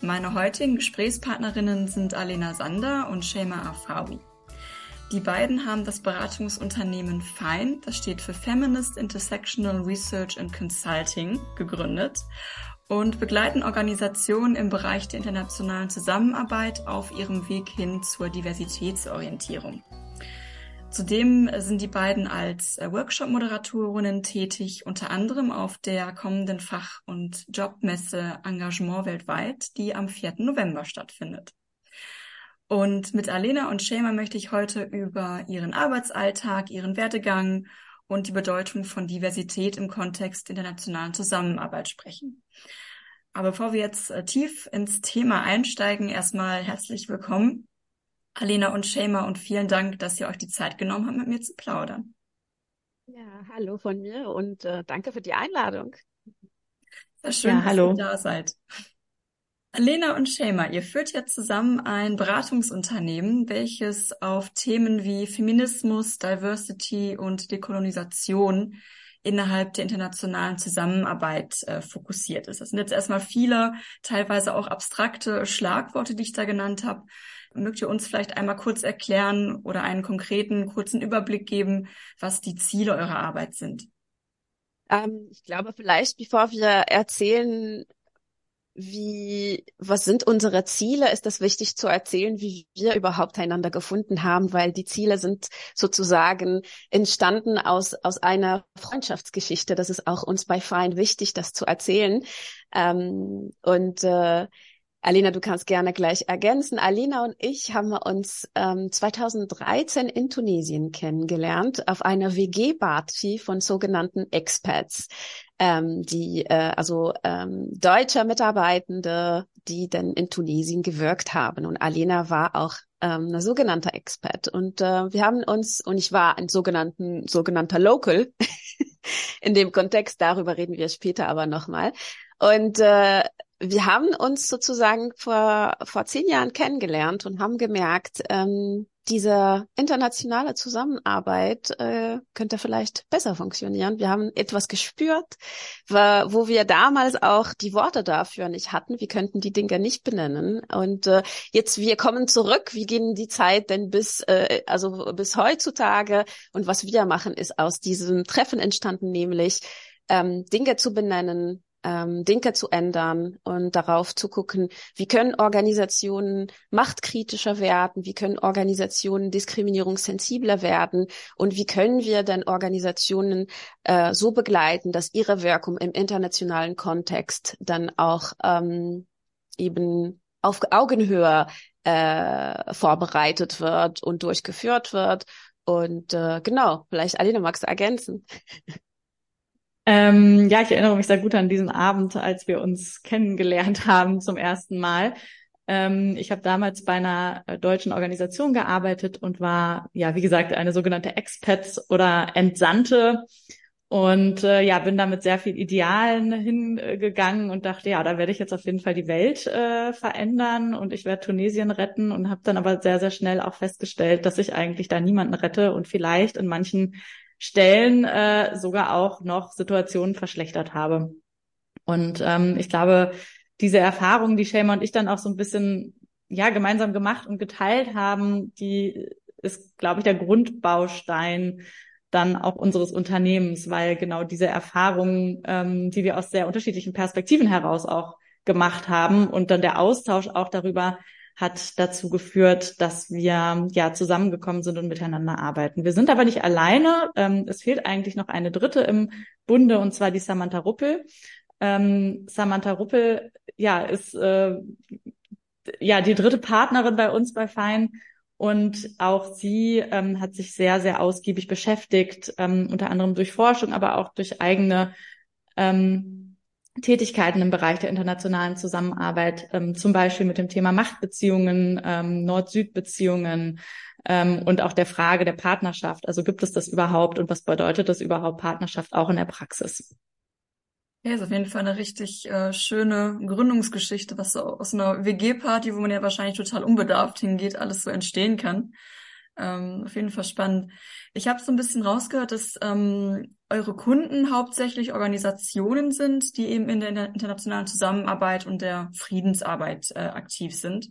Meine heutigen Gesprächspartnerinnen sind Alena Sander und Shema Afawi. Die beiden haben das Beratungsunternehmen FINE, das steht für Feminist Intersectional Research and Consulting, gegründet und begleiten Organisationen im Bereich der internationalen Zusammenarbeit auf ihrem Weg hin zur Diversitätsorientierung. Zudem sind die beiden als äh, Workshop-Moderatorinnen tätig, unter anderem auf der kommenden Fach- und Jobmesse Engagement weltweit, die am 4. November stattfindet. Und mit Alena und Shema möchte ich heute über ihren Arbeitsalltag, ihren Werdegang und die Bedeutung von Diversität im Kontext internationalen Zusammenarbeit sprechen. Aber bevor wir jetzt äh, tief ins Thema einsteigen, erstmal herzlich willkommen Alena und Shema und vielen Dank, dass ihr euch die Zeit genommen habt, mit mir zu plaudern. Ja, hallo von mir und äh, danke für die Einladung. Sehr schön, ja, dass hallo. ihr da seid. Alena und Shema, ihr führt ja zusammen ein Beratungsunternehmen, welches auf Themen wie Feminismus, Diversity und Dekolonisation innerhalb der internationalen Zusammenarbeit äh, fokussiert ist. Das sind jetzt erstmal viele, teilweise auch abstrakte Schlagworte, die ich da genannt habe. Mögt ihr uns vielleicht einmal kurz erklären oder einen konkreten, kurzen Überblick geben, was die Ziele eurer Arbeit sind? Ähm, ich glaube, vielleicht, bevor wir erzählen, wie, was sind unsere Ziele, ist es wichtig zu erzählen, wie wir überhaupt einander gefunden haben, weil die Ziele sind sozusagen entstanden aus, aus einer Freundschaftsgeschichte. Das ist auch uns bei Fein wichtig, das zu erzählen. Ähm, und äh, Alina, du kannst gerne gleich ergänzen. Alina und ich haben uns ähm, 2013 in Tunesien kennengelernt auf einer WG-Party von sogenannten Expats, ähm, die äh, also ähm, deutsche Mitarbeitende, die dann in Tunesien gewirkt haben. Und Alina war auch ähm, eine sogenannte Expat. Und äh, wir haben uns, und ich war ein sogenannten, sogenannter Local in dem Kontext, darüber reden wir später aber nochmal. Und äh, wir haben uns sozusagen vor, vor zehn Jahren kennengelernt und haben gemerkt, ähm, diese internationale Zusammenarbeit äh, könnte vielleicht besser funktionieren. Wir haben etwas gespürt, wo wir damals auch die Worte dafür nicht hatten. Wir könnten die Dinge nicht benennen. Und äh, jetzt wir kommen zurück. Wie gehen die Zeit denn bis äh, also bis heutzutage? Und was wir machen, ist aus diesem Treffen entstanden, nämlich ähm, Dinge zu benennen, ähm, Dinge zu ändern und darauf zu gucken, wie können Organisationen machtkritischer werden, wie können Organisationen diskriminierungssensibler werden und wie können wir denn Organisationen äh, so begleiten, dass ihre Wirkung im internationalen Kontext dann auch ähm, eben auf Augenhöhe äh, vorbereitet wird und durchgeführt wird. Und äh, genau, vielleicht Alina, magst du ergänzen? Ähm, ja, ich erinnere mich sehr gut an diesen Abend, als wir uns kennengelernt haben zum ersten Mal. Ähm, ich habe damals bei einer äh, deutschen Organisation gearbeitet und war, ja, wie gesagt, eine sogenannte Expats oder Entsandte. Und äh, ja, bin da mit sehr viel Idealen hingegangen und dachte, ja, da werde ich jetzt auf jeden Fall die Welt äh, verändern und ich werde Tunesien retten und habe dann aber sehr, sehr schnell auch festgestellt, dass ich eigentlich da niemanden rette und vielleicht in manchen Stellen äh, sogar auch noch Situationen verschlechtert habe. Und ähm, ich glaube, diese Erfahrung, die Shema und ich dann auch so ein bisschen ja gemeinsam gemacht und geteilt haben, die ist, glaube ich, der Grundbaustein dann auch unseres Unternehmens, weil genau diese Erfahrungen, ähm, die wir aus sehr unterschiedlichen Perspektiven heraus auch gemacht haben und dann der Austausch auch darüber, hat dazu geführt, dass wir ja zusammengekommen sind und miteinander arbeiten. Wir sind aber nicht alleine. Ähm, es fehlt eigentlich noch eine dritte im Bunde und zwar die Samantha Ruppel. Ähm, Samantha Ruppel, ja, ist äh, ja die dritte Partnerin bei uns bei Fein und auch sie ähm, hat sich sehr, sehr ausgiebig beschäftigt, ähm, unter anderem durch Forschung, aber auch durch eigene ähm, Tätigkeiten im Bereich der internationalen Zusammenarbeit, ähm, zum Beispiel mit dem Thema Machtbeziehungen, ähm, Nord-Süd-Beziehungen ähm, und auch der Frage der Partnerschaft. Also gibt es das überhaupt und was bedeutet das überhaupt Partnerschaft auch in der Praxis? Ja, ist auf jeden Fall eine richtig äh, schöne Gründungsgeschichte, was so aus einer WG-Party, wo man ja wahrscheinlich total unbedarft hingeht, alles so entstehen kann. Ähm, auf jeden Fall spannend. Ich habe so ein bisschen rausgehört, dass ähm, eure Kunden hauptsächlich Organisationen sind, die eben in der internationalen Zusammenarbeit und der Friedensarbeit äh, aktiv sind.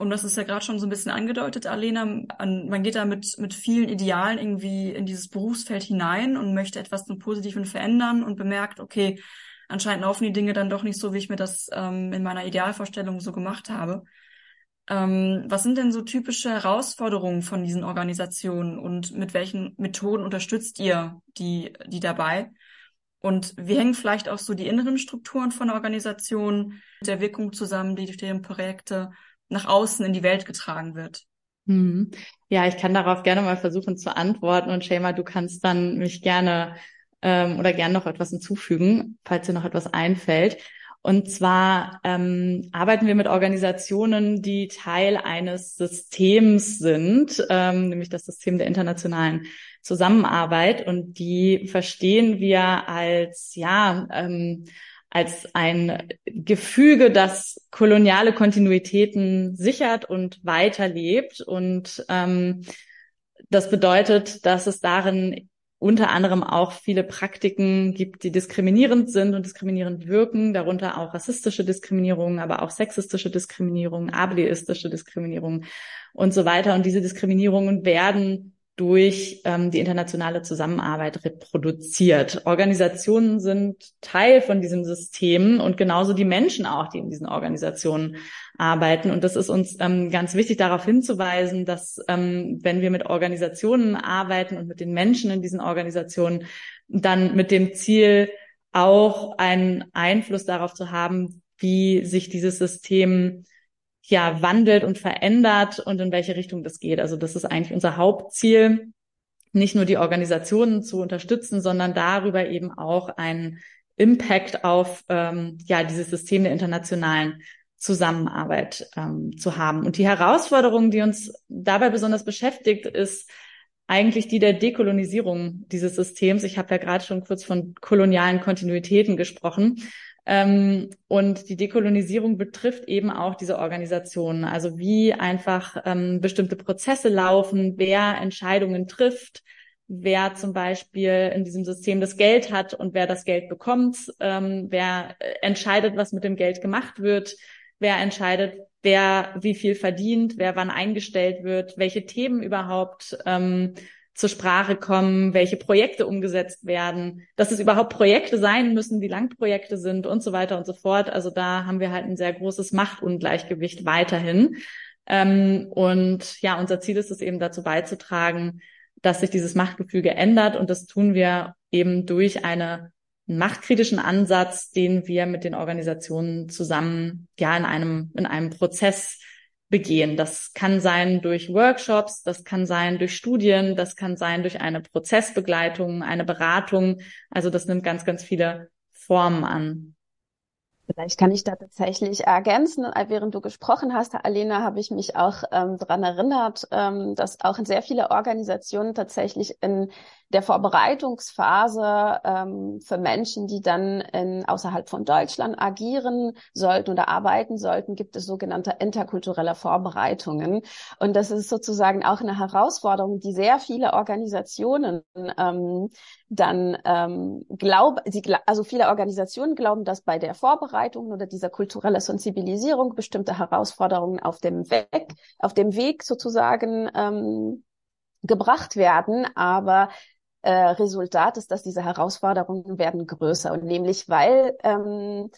Und das ist ja gerade schon so ein bisschen angedeutet, Alena. An, man geht da mit, mit vielen Idealen irgendwie in dieses Berufsfeld hinein und möchte etwas zum Positiven verändern und bemerkt, okay, anscheinend laufen die Dinge dann doch nicht so, wie ich mir das ähm, in meiner Idealvorstellung so gemacht habe. Ähm, was sind denn so typische Herausforderungen von diesen Organisationen und mit welchen Methoden unterstützt ihr die, die dabei? Und wie hängen vielleicht auch so die inneren Strukturen von Organisationen mit der Wirkung zusammen, die durch deren Projekte nach außen in die Welt getragen wird? Hm. Ja, ich kann darauf gerne mal versuchen zu antworten und Shema, du kannst dann mich gerne ähm, oder gerne noch etwas hinzufügen, falls dir noch etwas einfällt. Und zwar ähm, arbeiten wir mit Organisationen, die Teil eines Systems sind, ähm, nämlich das System der internationalen Zusammenarbeit. Und die verstehen wir als, ja, ähm, als ein Gefüge, das koloniale Kontinuitäten sichert und weiterlebt. Und ähm, das bedeutet, dass es darin unter anderem auch viele Praktiken gibt, die diskriminierend sind und diskriminierend wirken, darunter auch rassistische Diskriminierung, aber auch sexistische Diskriminierung, ableistische Diskriminierung und so weiter. Und diese Diskriminierungen werden durch ähm, die internationale Zusammenarbeit reproduziert. Organisationen sind Teil von diesem System und genauso die Menschen auch, die in diesen Organisationen arbeiten. Und das ist uns ähm, ganz wichtig, darauf hinzuweisen, dass ähm, wenn wir mit Organisationen arbeiten und mit den Menschen in diesen Organisationen, dann mit dem Ziel auch einen Einfluss darauf zu haben, wie sich dieses System ja wandelt und verändert und in welche Richtung das geht. Also das ist eigentlich unser Hauptziel, nicht nur die Organisationen zu unterstützen, sondern darüber eben auch einen Impact auf ähm, ja dieses System der internationalen Zusammenarbeit ähm, zu haben. Und die Herausforderung, die uns dabei besonders beschäftigt, ist eigentlich die der Dekolonisierung dieses Systems. Ich habe ja gerade schon kurz von kolonialen Kontinuitäten gesprochen. Ähm, und die Dekolonisierung betrifft eben auch diese Organisationen, also wie einfach ähm, bestimmte Prozesse laufen, wer Entscheidungen trifft, wer zum Beispiel in diesem System das Geld hat und wer das Geld bekommt, ähm, wer äh, entscheidet, was mit dem Geld gemacht wird, wer entscheidet, wer wie viel verdient, wer wann eingestellt wird, welche Themen überhaupt ähm, zur Sprache kommen, welche Projekte umgesetzt werden, dass es überhaupt Projekte sein müssen, die Langprojekte sind und so weiter und so fort. Also da haben wir halt ein sehr großes Machtungleichgewicht weiterhin. Ähm, und ja, unser Ziel ist es eben dazu beizutragen, dass sich dieses Machtgefüge ändert. Und das tun wir eben durch eine machtkritischen Ansatz, den wir mit den Organisationen zusammen ja in einem in einem Prozess begehen. Das kann sein durch Workshops, das kann sein durch Studien, das kann sein durch eine Prozessbegleitung, eine Beratung. Also das nimmt ganz, ganz viele Formen an. Vielleicht kann ich da tatsächlich ergänzen. Während du gesprochen hast, Alena, habe ich mich auch ähm, daran erinnert, ähm, dass auch in sehr viele Organisationen tatsächlich in der Vorbereitungsphase ähm, für Menschen, die dann in, außerhalb von Deutschland agieren sollten oder arbeiten sollten, gibt es sogenannte interkulturelle Vorbereitungen. Und das ist sozusagen auch eine Herausforderung, die sehr viele Organisationen ähm, dann ähm, glauben, also viele Organisationen glauben, dass bei der Vorbereitung oder dieser kulturellen Sensibilisierung bestimmte Herausforderungen auf dem Weg, auf dem Weg sozusagen ähm, gebracht werden, aber äh, Resultat ist, dass diese Herausforderungen werden größer. Und nämlich weil ähm,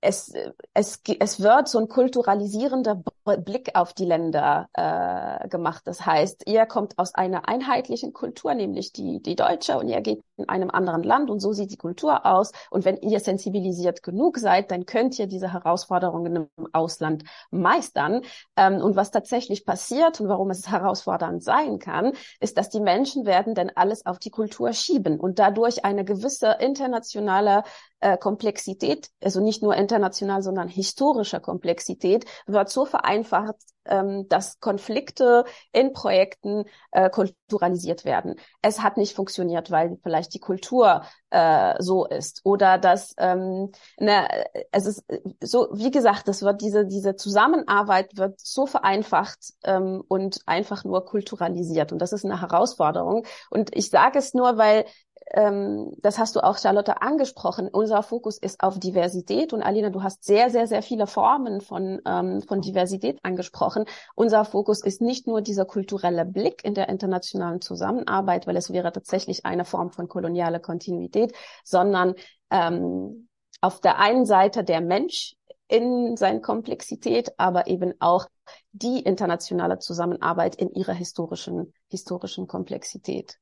es, es, es wird so ein kulturalisierender Blick auf die Länder äh, gemacht. Das heißt, ihr kommt aus einer einheitlichen Kultur, nämlich die, die deutsche, und ihr geht in einem anderen Land und so sieht die Kultur aus. Und wenn ihr sensibilisiert genug seid, dann könnt ihr diese Herausforderungen im Ausland meistern. Ähm, und was tatsächlich passiert und warum es herausfordernd sein kann, ist, dass die Menschen werden dann alles auf die Kultur schieben und dadurch eine gewisse internationale äh, Komplexität, also nicht nur international, sondern historischer Komplexität, wird so vereinfacht, ähm, dass Konflikte in Projekten äh, kulturalisiert werden. Es hat nicht funktioniert, weil vielleicht die Kultur äh, so ist oder dass ähm, ne, es ist so wie gesagt, das wird diese diese Zusammenarbeit wird so vereinfacht ähm, und einfach nur kulturalisiert und das ist eine Herausforderung und ich sage es nur, weil ähm, das hast du auch, Charlotte, angesprochen. Unser Fokus ist auf Diversität und Alina, du hast sehr, sehr, sehr viele Formen von, ähm, von Diversität angesprochen. Unser Fokus ist nicht nur dieser kulturelle Blick in der internationalen Zusammenarbeit, weil es wäre tatsächlich eine Form von kolonialer Kontinuität, sondern ähm, auf der einen Seite der Mensch in seiner Komplexität, aber eben auch die internationale Zusammenarbeit in ihrer historischen, historischen Komplexität.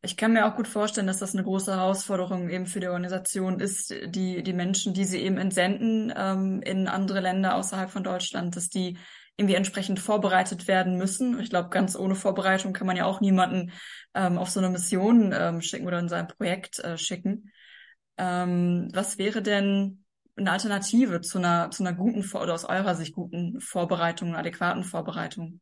Ich kann mir auch gut vorstellen, dass das eine große Herausforderung eben für die Organisation ist, die, die Menschen, die sie eben entsenden ähm, in andere Länder außerhalb von Deutschland, dass die irgendwie entsprechend vorbereitet werden müssen. Ich glaube, ganz ohne Vorbereitung kann man ja auch niemanden ähm, auf so eine Mission ähm, schicken oder in sein Projekt äh, schicken. Ähm, was wäre denn eine Alternative zu einer, zu einer guten oder aus eurer Sicht guten Vorbereitung, adäquaten Vorbereitung?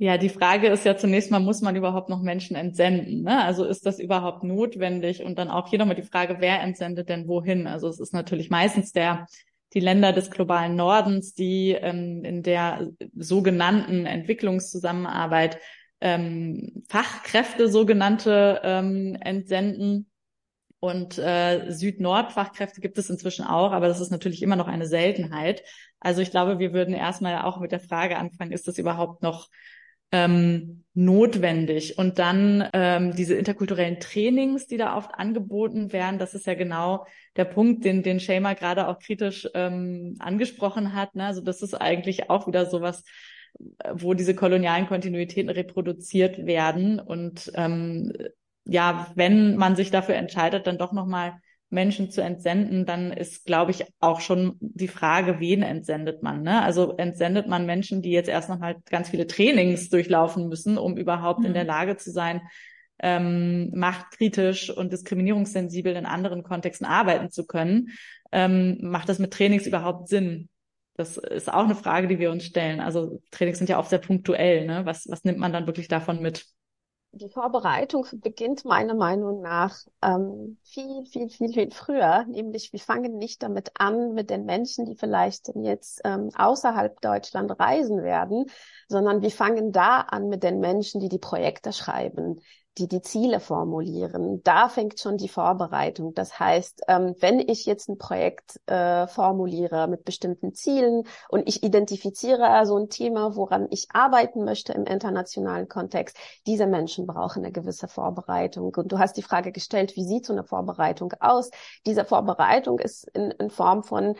Ja, die Frage ist ja zunächst mal, muss man überhaupt noch Menschen entsenden? Ne? Also ist das überhaupt notwendig? Und dann auch hier nochmal die Frage, wer entsendet denn wohin? Also es ist natürlich meistens der die Länder des globalen Nordens, die ähm, in der sogenannten Entwicklungszusammenarbeit ähm, Fachkräfte sogenannte ähm, entsenden. Und äh, Süd-Nord-Fachkräfte gibt es inzwischen auch, aber das ist natürlich immer noch eine Seltenheit. Also ich glaube, wir würden erstmal auch mit der Frage anfangen, ist das überhaupt noch ähm, notwendig. Und dann ähm, diese interkulturellen Trainings, die da oft angeboten werden, das ist ja genau der Punkt, den, den Shamer gerade auch kritisch ähm, angesprochen hat. Ne? Also das ist eigentlich auch wieder sowas, wo diese kolonialen Kontinuitäten reproduziert werden. Und ähm, ja, wenn man sich dafür entscheidet, dann doch nochmal Menschen zu entsenden, dann ist, glaube ich, auch schon die Frage, wen entsendet man. Ne? Also entsendet man Menschen, die jetzt erst noch mal ganz viele Trainings durchlaufen müssen, um überhaupt mhm. in der mhm. Lage zu sein, ähm, machtkritisch und diskriminierungssensibel in anderen Kontexten arbeiten zu können. Ähm, macht das mit Trainings überhaupt Sinn? Das ist auch eine Frage, die wir uns stellen. Also Trainings sind ja oft sehr punktuell. Ne? Was, was nimmt man dann wirklich davon mit? Die Vorbereitung beginnt meiner Meinung nach ähm, viel, viel, viel, viel früher. Nämlich wir fangen nicht damit an, mit den Menschen, die vielleicht jetzt ähm, außerhalb Deutschland reisen werden, sondern wir fangen da an mit den Menschen, die die Projekte schreiben, die die Ziele formulieren. Da fängt schon die Vorbereitung. Das heißt, ähm, wenn ich jetzt ein Projekt äh, formuliere mit bestimmten Zielen und ich identifiziere so ein Thema, woran ich arbeiten möchte im internationalen Kontext, diese Menschen brauchen eine gewisse Vorbereitung. Und du hast die Frage gestellt, wie sieht so eine Vorbereitung aus? Diese Vorbereitung ist in, in Form von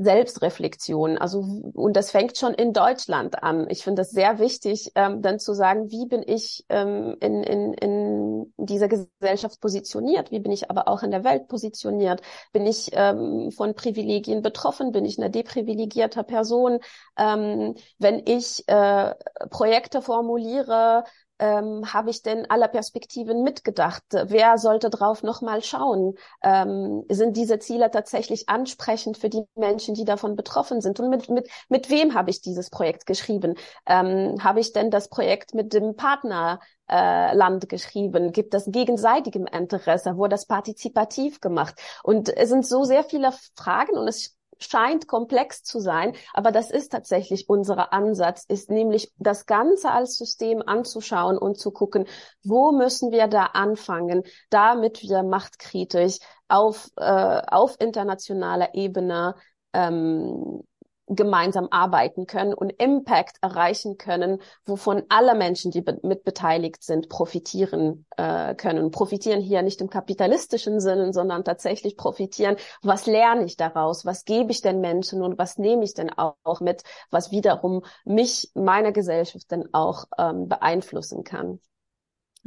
Selbstreflexion. Also, und das fängt schon in Deutschland an. Ich finde das sehr wichtig, ähm, dann zu sagen, wie bin ich ähm, in, in, in dieser Gesellschaft positioniert? Wie bin ich aber auch in der Welt positioniert? Bin ich ähm, von Privilegien betroffen? Bin ich eine deprivilegierte Person? Ähm, wenn ich äh, Projekte formuliere, ähm, habe ich denn aller Perspektiven mitgedacht? Wer sollte drauf nochmal schauen? Ähm, sind diese Ziele tatsächlich ansprechend für die Menschen, die davon betroffen sind? Und mit, mit, mit wem habe ich dieses Projekt geschrieben? Ähm, habe ich denn das Projekt mit dem Partner äh, Land geschrieben? Gibt es gegenseitigem Interesse? Wurde das partizipativ gemacht? Und es sind so sehr viele Fragen und es scheint komplex zu sein, aber das ist tatsächlich unser Ansatz, ist nämlich das Ganze als System anzuschauen und zu gucken, wo müssen wir da anfangen, damit wir machtkritisch auf, äh, auf internationaler Ebene ähm, gemeinsam arbeiten können und Impact erreichen können, wovon alle Menschen, die be mit beteiligt sind, profitieren äh, können. Profitieren hier nicht im kapitalistischen Sinne, sondern tatsächlich profitieren. Was lerne ich daraus? Was gebe ich den Menschen und was nehme ich denn auch mit, was wiederum mich, meiner Gesellschaft dann auch ähm, beeinflussen kann?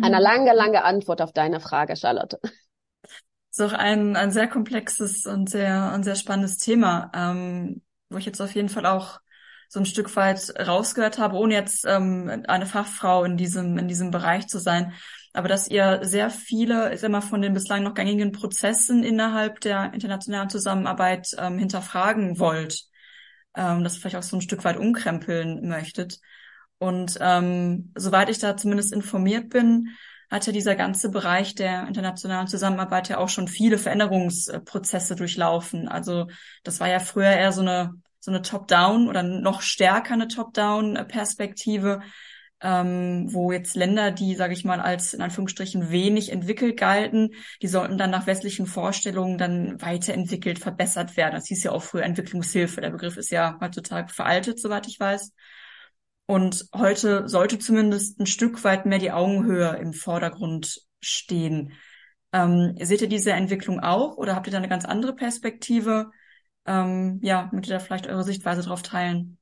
Eine mhm. lange, lange Antwort auf deine Frage, Charlotte. Ist auch ein, ein sehr komplexes und sehr, und sehr spannendes Thema. Ähm wo ich jetzt auf jeden Fall auch so ein Stück weit rausgehört habe, ohne jetzt ähm, eine Fachfrau in diesem, in diesem Bereich zu sein. aber dass ihr sehr viele, sag mal, von den bislang noch gängigen Prozessen innerhalb der internationalen Zusammenarbeit ähm, hinterfragen wollt, ähm, das vielleicht auch so ein Stück weit umkrempeln möchtet. Und ähm, soweit ich da zumindest informiert bin, hat ja dieser ganze Bereich der internationalen Zusammenarbeit ja auch schon viele Veränderungsprozesse durchlaufen. Also das war ja früher eher so eine so eine Top-Down oder noch stärker eine Top-Down-Perspektive ähm, wo jetzt Länder, die, sage ich mal, als in Anführungsstrichen wenig entwickelt galten, die sollten dann nach westlichen Vorstellungen dann weiterentwickelt, verbessert werden. Das hieß ja auch früher Entwicklungshilfe. Der Begriff ist ja heutzutage veraltet, soweit ich weiß. Und heute sollte zumindest ein Stück weit mehr die Augenhöhe im Vordergrund stehen. Ähm, seht ihr diese Entwicklung auch oder habt ihr da eine ganz andere Perspektive? Ähm, ja, möchtet ihr da vielleicht eure Sichtweise drauf teilen?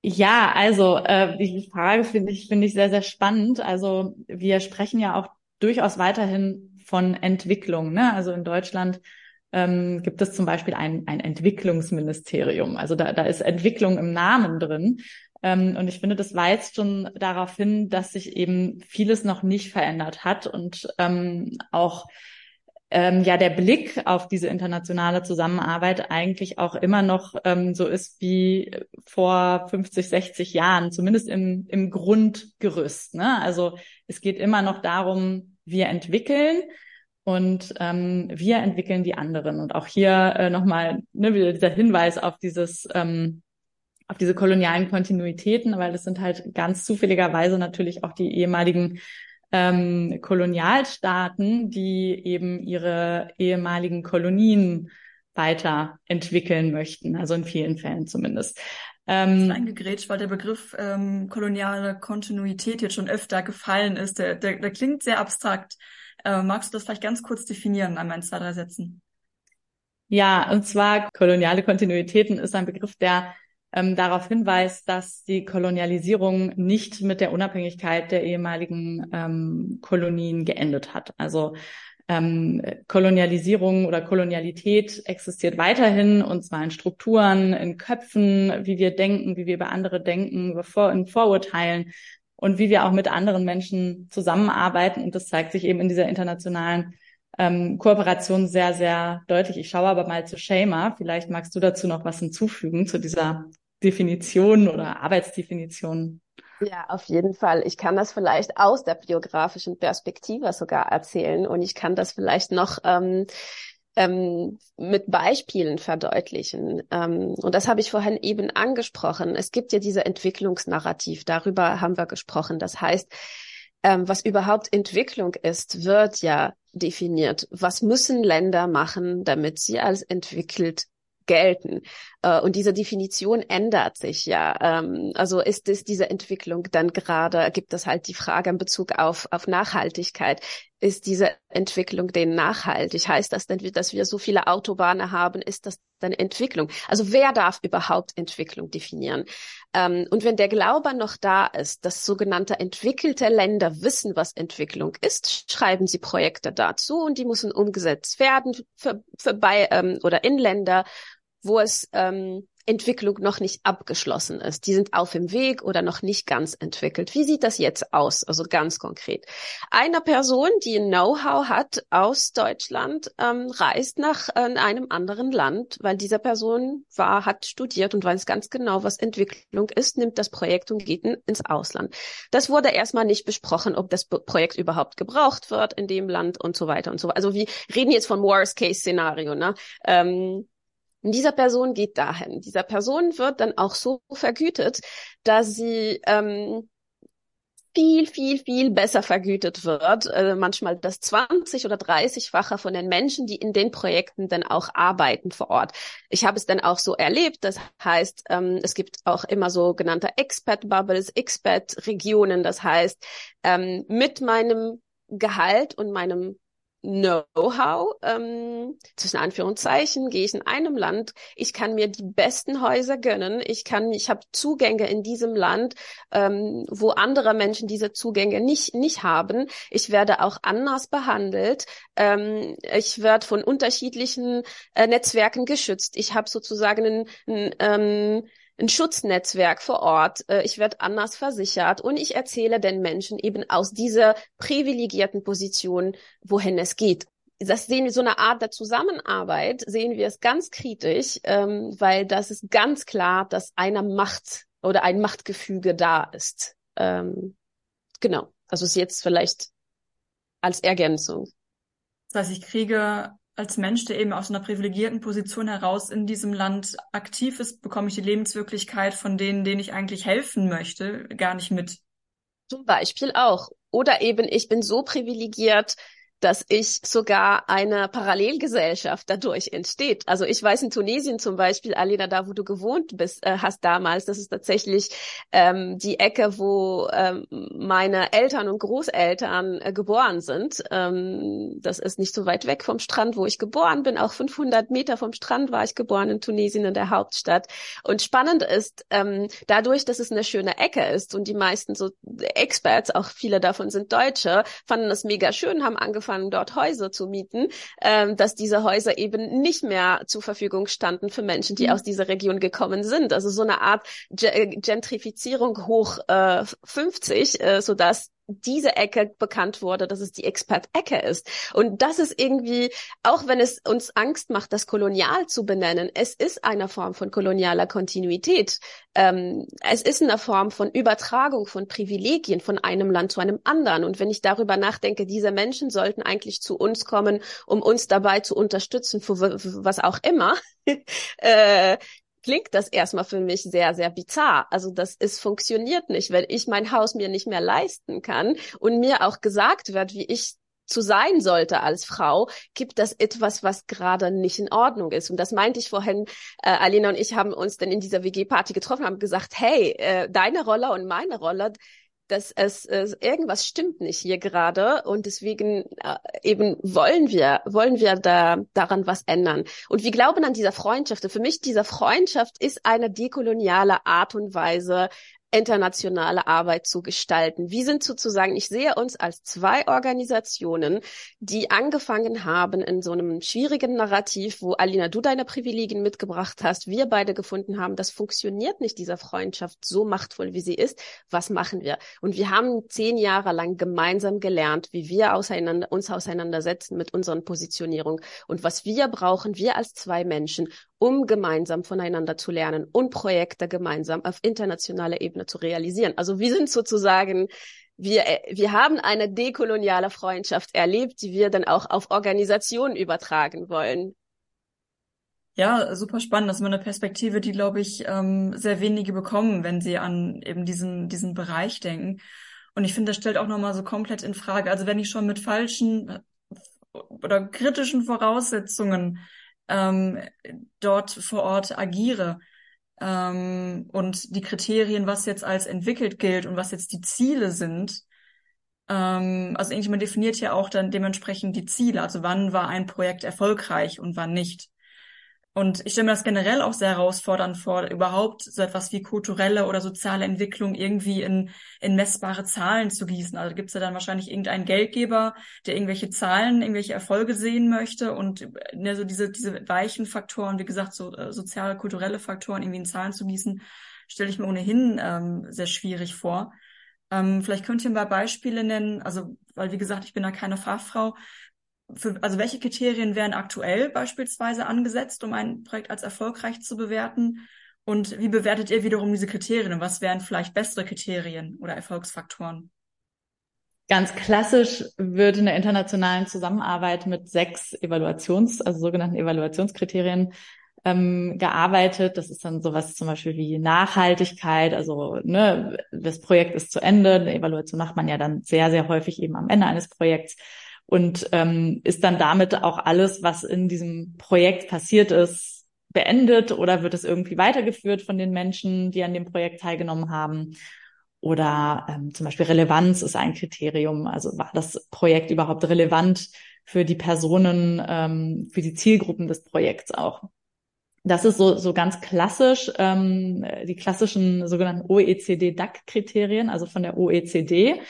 Ja, also äh, die Frage finde ich finde ich sehr sehr spannend. Also wir sprechen ja auch durchaus weiterhin von Entwicklung. Ne? Also in Deutschland ähm, gibt es zum Beispiel ein, ein Entwicklungsministerium. Also da, da ist Entwicklung im Namen drin. Ähm, und ich finde, das weist schon darauf hin, dass sich eben vieles noch nicht verändert hat und ähm, auch ähm, ja der Blick auf diese internationale Zusammenarbeit eigentlich auch immer noch ähm, so ist wie vor 50, 60 Jahren, zumindest im, im Grundgerüst. Ne? Also es geht immer noch darum, wir entwickeln und ähm, wir entwickeln die anderen. Und auch hier äh, nochmal ne, wieder dieser Hinweis auf dieses ähm, auf diese kolonialen Kontinuitäten, weil das sind halt ganz zufälligerweise natürlich auch die ehemaligen ähm, Kolonialstaaten, die eben ihre ehemaligen Kolonien weiterentwickeln möchten, also in vielen Fällen zumindest. Ähm, eingegrätscht, weil der Begriff ähm, koloniale Kontinuität jetzt schon öfter gefallen ist. Der, der, der klingt sehr abstrakt. Äh, magst du das vielleicht ganz kurz definieren, einmal in zwei, drei Sätzen? Ja, und zwar koloniale Kontinuitäten ist ein Begriff, der ähm, darauf hinweist, dass die Kolonialisierung nicht mit der Unabhängigkeit der ehemaligen ähm, Kolonien geendet hat. Also ähm, Kolonialisierung oder Kolonialität existiert weiterhin und zwar in Strukturen, in Köpfen, wie wir denken, wie wir über andere denken, in Vorurteilen und wie wir auch mit anderen Menschen zusammenarbeiten. Und das zeigt sich eben in dieser internationalen ähm, Kooperation sehr, sehr deutlich. Ich schaue aber mal zu Shama. Vielleicht magst du dazu noch was hinzufügen zu dieser Definition oder Arbeitsdefinition. Ja, auf jeden Fall. Ich kann das vielleicht aus der biografischen Perspektive sogar erzählen und ich kann das vielleicht noch ähm, ähm, mit Beispielen verdeutlichen. Ähm, und das habe ich vorhin eben angesprochen. Es gibt ja diese Entwicklungsnarrativ, darüber haben wir gesprochen. Das heißt, ähm, was überhaupt Entwicklung ist, wird ja definiert. Was müssen Länder machen, damit sie als entwickelt gelten. Äh, und diese Definition ändert sich ja. Ähm, also ist es diese Entwicklung dann gerade, gibt es halt die Frage in Bezug auf, auf Nachhaltigkeit. Ist diese Entwicklung denn nachhaltig? Heißt das denn, dass wir so viele Autobahnen haben? Ist das dann Entwicklung? Also wer darf überhaupt Entwicklung definieren? Ähm, und wenn der Glaube noch da ist, dass sogenannte entwickelte Länder wissen, was Entwicklung ist, schreiben sie Projekte dazu und die müssen umgesetzt werden für, für bei ähm, oder in Länder, wo es ähm, Entwicklung noch nicht abgeschlossen ist. Die sind auf dem Weg oder noch nicht ganz entwickelt. Wie sieht das jetzt aus? Also ganz konkret. Eine Person, die Know-how hat aus Deutschland, ähm, reist nach äh, einem anderen Land, weil diese Person war, hat studiert und weiß ganz genau, was Entwicklung ist, nimmt das Projekt und geht ins Ausland. Das wurde erstmal nicht besprochen, ob das Projekt überhaupt gebraucht wird in dem Land und so weiter und so. Also wir reden jetzt vom Worst-Case-Szenario. Ne? Ähm, und dieser Person geht dahin. Dieser Person wird dann auch so vergütet, dass sie ähm, viel, viel, viel besser vergütet wird. Äh, manchmal das 20 oder 30-fache von den Menschen, die in den Projekten dann auch arbeiten vor Ort. Ich habe es dann auch so erlebt. Das heißt, ähm, es gibt auch immer sogenannte Expat-Bubbles, Expat-Regionen. Das heißt, ähm, mit meinem Gehalt und meinem Know-how, ähm, zwischen Anführungszeichen, gehe ich in einem Land, ich kann mir die besten Häuser gönnen, ich kann, ich habe Zugänge in diesem Land, ähm, wo andere Menschen diese Zugänge nicht nicht haben. Ich werde auch anders behandelt. Ähm, ich werde von unterschiedlichen äh, Netzwerken geschützt. Ich habe sozusagen ein, ein, ähm, ein Schutznetzwerk vor Ort, äh, ich werde anders versichert und ich erzähle den Menschen eben aus dieser privilegierten Position, wohin es geht. Das sehen wir so eine Art der Zusammenarbeit, sehen wir es ganz kritisch, ähm, weil das ist ganz klar, dass eine Macht oder ein Machtgefüge da ist. Ähm, genau. Also ist jetzt vielleicht als Ergänzung. Das heißt, ich kriege als Mensch, der eben aus einer privilegierten Position heraus in diesem Land aktiv ist, bekomme ich die Lebenswirklichkeit von denen, denen ich eigentlich helfen möchte, gar nicht mit. Zum Beispiel auch. Oder eben, ich bin so privilegiert, dass ich sogar eine Parallelgesellschaft dadurch entsteht. Also ich weiß in Tunesien zum Beispiel, Alina, da wo du gewohnt bist, äh, hast damals, das ist tatsächlich ähm, die Ecke, wo ähm, meine Eltern und Großeltern äh, geboren sind. Ähm, das ist nicht so weit weg vom Strand, wo ich geboren bin. Auch 500 Meter vom Strand war ich geboren in Tunesien, in der Hauptstadt. Und spannend ist, ähm, dadurch, dass es eine schöne Ecke ist und die meisten so Experts, auch viele davon sind Deutsche, fanden das mega schön, haben angefangen, angefangen, dort Häuser zu mieten, ähm, dass diese Häuser eben nicht mehr zur Verfügung standen für Menschen, die mhm. aus dieser Region gekommen sind. Also so eine Art Gentrifizierung hoch äh, 50, äh, so dass diese Ecke bekannt wurde, dass es die Expert-Ecke ist. Und das ist irgendwie, auch wenn es uns Angst macht, das kolonial zu benennen, es ist eine Form von kolonialer Kontinuität. Ähm, es ist eine Form von Übertragung von Privilegien von einem Land zu einem anderen. Und wenn ich darüber nachdenke, diese Menschen sollten eigentlich zu uns kommen, um uns dabei zu unterstützen, für was auch immer, äh, klingt das erstmal für mich sehr, sehr bizarr. Also das ist funktioniert nicht, wenn ich mein Haus mir nicht mehr leisten kann und mir auch gesagt wird, wie ich zu sein sollte als Frau, gibt das etwas, was gerade nicht in Ordnung ist. Und das meinte ich vorhin, äh, Alina und ich haben uns dann in dieser WG-Party getroffen, haben gesagt, hey, äh, deine Rolle und meine Rolle, dass es, es irgendwas stimmt nicht hier gerade und deswegen äh, eben wollen wir wollen wir da daran was ändern und wir glauben an dieser Freundschaft. Für mich diese Freundschaft ist eine dekoloniale Art und Weise internationale Arbeit zu gestalten. Wir sind sozusagen, ich sehe uns als zwei Organisationen, die angefangen haben in so einem schwierigen Narrativ, wo Alina, du deine Privilegien mitgebracht hast, wir beide gefunden haben, das funktioniert nicht, dieser Freundschaft so machtvoll, wie sie ist. Was machen wir? Und wir haben zehn Jahre lang gemeinsam gelernt, wie wir auseinander, uns auseinandersetzen mit unseren Positionierung und was wir brauchen, wir als zwei Menschen, um gemeinsam voneinander zu lernen und Projekte gemeinsam auf internationaler Ebene zu realisieren. Also wir sind sozusagen, wir, wir haben eine dekoloniale Freundschaft erlebt, die wir dann auch auf Organisationen übertragen wollen. Ja, super spannend. Das ist eine Perspektive, die, glaube ich, ähm, sehr wenige bekommen, wenn sie an eben diesen, diesen Bereich denken. Und ich finde, das stellt auch nochmal so komplett in Frage. Also wenn ich schon mit falschen oder kritischen Voraussetzungen ähm, dort vor Ort agiere. Ähm, und die Kriterien, was jetzt als entwickelt gilt und was jetzt die Ziele sind, ähm, also irgendjemand definiert ja auch dann dementsprechend die Ziele. Also wann war ein Projekt erfolgreich und wann nicht. Und ich stelle mir das generell auch sehr herausfordernd vor, überhaupt so etwas wie kulturelle oder soziale Entwicklung irgendwie in, in messbare Zahlen zu gießen. Also gibt es ja dann wahrscheinlich irgendeinen Geldgeber, der irgendwelche Zahlen, irgendwelche Erfolge sehen möchte und ne, so diese, diese weichen Faktoren, wie gesagt, so äh, soziale, kulturelle Faktoren irgendwie in Zahlen zu gießen, stelle ich mir ohnehin ähm, sehr schwierig vor. Ähm, vielleicht könnt ihr ein paar Beispiele nennen, also weil wie gesagt, ich bin da keine Fachfrau, für, also welche Kriterien werden aktuell beispielsweise angesetzt, um ein Projekt als erfolgreich zu bewerten? Und wie bewertet ihr wiederum diese Kriterien und was wären vielleicht bessere Kriterien oder Erfolgsfaktoren? Ganz klassisch wird in der internationalen Zusammenarbeit mit sechs Evaluations-, also sogenannten Evaluationskriterien ähm, gearbeitet. Das ist dann sowas zum Beispiel wie Nachhaltigkeit. Also ne, das Projekt ist zu Ende. Eine Evaluation macht man ja dann sehr, sehr häufig eben am Ende eines Projekts und ähm, ist dann damit auch alles, was in diesem Projekt passiert ist, beendet oder wird es irgendwie weitergeführt von den Menschen, die an dem Projekt teilgenommen haben? Oder ähm, zum Beispiel Relevanz ist ein Kriterium. Also war das Projekt überhaupt relevant für die Personen, ähm, für die Zielgruppen des Projekts auch? Das ist so, so ganz klassisch, ähm, die klassischen sogenannten OECD-DAC-Kriterien, also von der OECD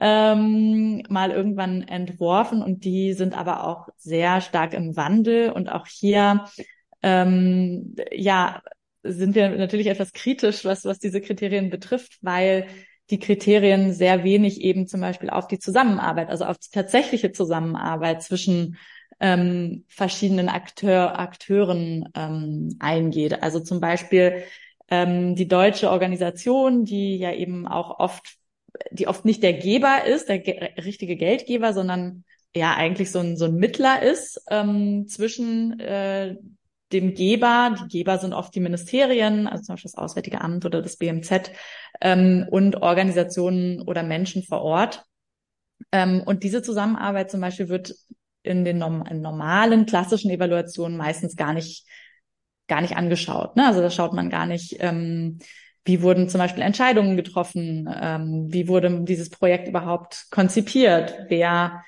ähm, mal irgendwann entworfen und die sind aber auch sehr stark im Wandel und auch hier ähm, ja sind wir natürlich etwas kritisch, was, was diese Kriterien betrifft, weil die Kriterien sehr wenig eben zum Beispiel auf die Zusammenarbeit, also auf die tatsächliche Zusammenarbeit zwischen ähm, verschiedenen Akteur, Akteuren ähm, eingeht. Also zum Beispiel ähm, die deutsche Organisation, die ja eben auch oft, die oft nicht der Geber ist, der ge richtige Geldgeber, sondern ja eigentlich so ein, so ein Mittler ist ähm, zwischen äh, dem Geber, die Geber sind oft die Ministerien, also zum Beispiel das Auswärtige Amt oder das BMZ ähm, und Organisationen oder Menschen vor Ort. Ähm, und diese Zusammenarbeit zum Beispiel wird in den in normalen klassischen Evaluationen meistens gar nicht gar nicht angeschaut. Ne? Also da schaut man gar nicht, ähm, wie wurden zum Beispiel Entscheidungen getroffen, ähm, wie wurde dieses Projekt überhaupt konzipiert, wer